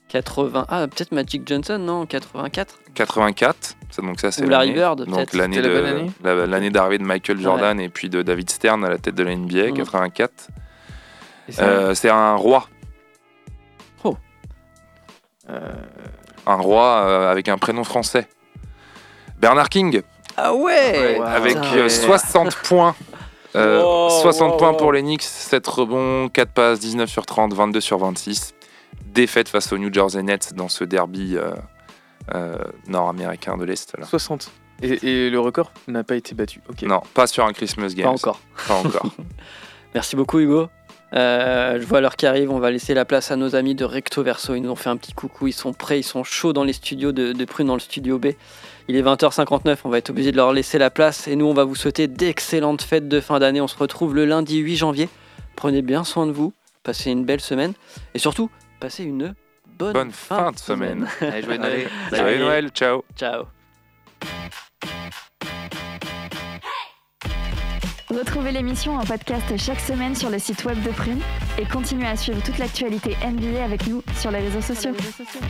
80. Ah, peut-être Magic Johnson, non 84 84. Ça, donc ça, c'est Larry Bird, donc l'année l'année d'arrivée de Michael Jordan et puis de David Stern à la tête de la NBA, 84. Mm. c'est un roi. Oh. Un roi avec un prénom français. Bernard King. Ah ouais, Avec 60 euh, points. 60 euh, points pour les Knicks, 7 rebonds, 4 passes, 19 sur 30, 22 sur 26. Défaite face aux New Jersey Nets dans ce derby euh, nord-américain de l'Est. 60. Et, le record n'a pas été battu. Non, pas sur un Christmas Game. Pas encore. Pas encore. Merci beaucoup Hugo. je vois l'heure qui arrive, on va laisser la place à nos amis de Recto Verso. Ils nous ont fait un petit coucou, ils sont prêts, ils sont chauds dans les studios de, de Prune, dans le studio B. Il est 20h59, on va être obligé de leur laisser la place et nous on va vous souhaiter d'excellentes fêtes de fin d'année. On se retrouve le lundi 8 janvier. Prenez bien soin de vous, passez une belle semaine et surtout passez une bonne, fin, de semaine. Allez, joyeux Noël. Joyeux Noël, ciao. Ciao. Retrouvez l'émission en podcast chaque semaine sur le site web de Prune et continuez à suivre toute l'actualité NBA avec nous sur les réseaux sociaux. Sur les réseaux sociaux.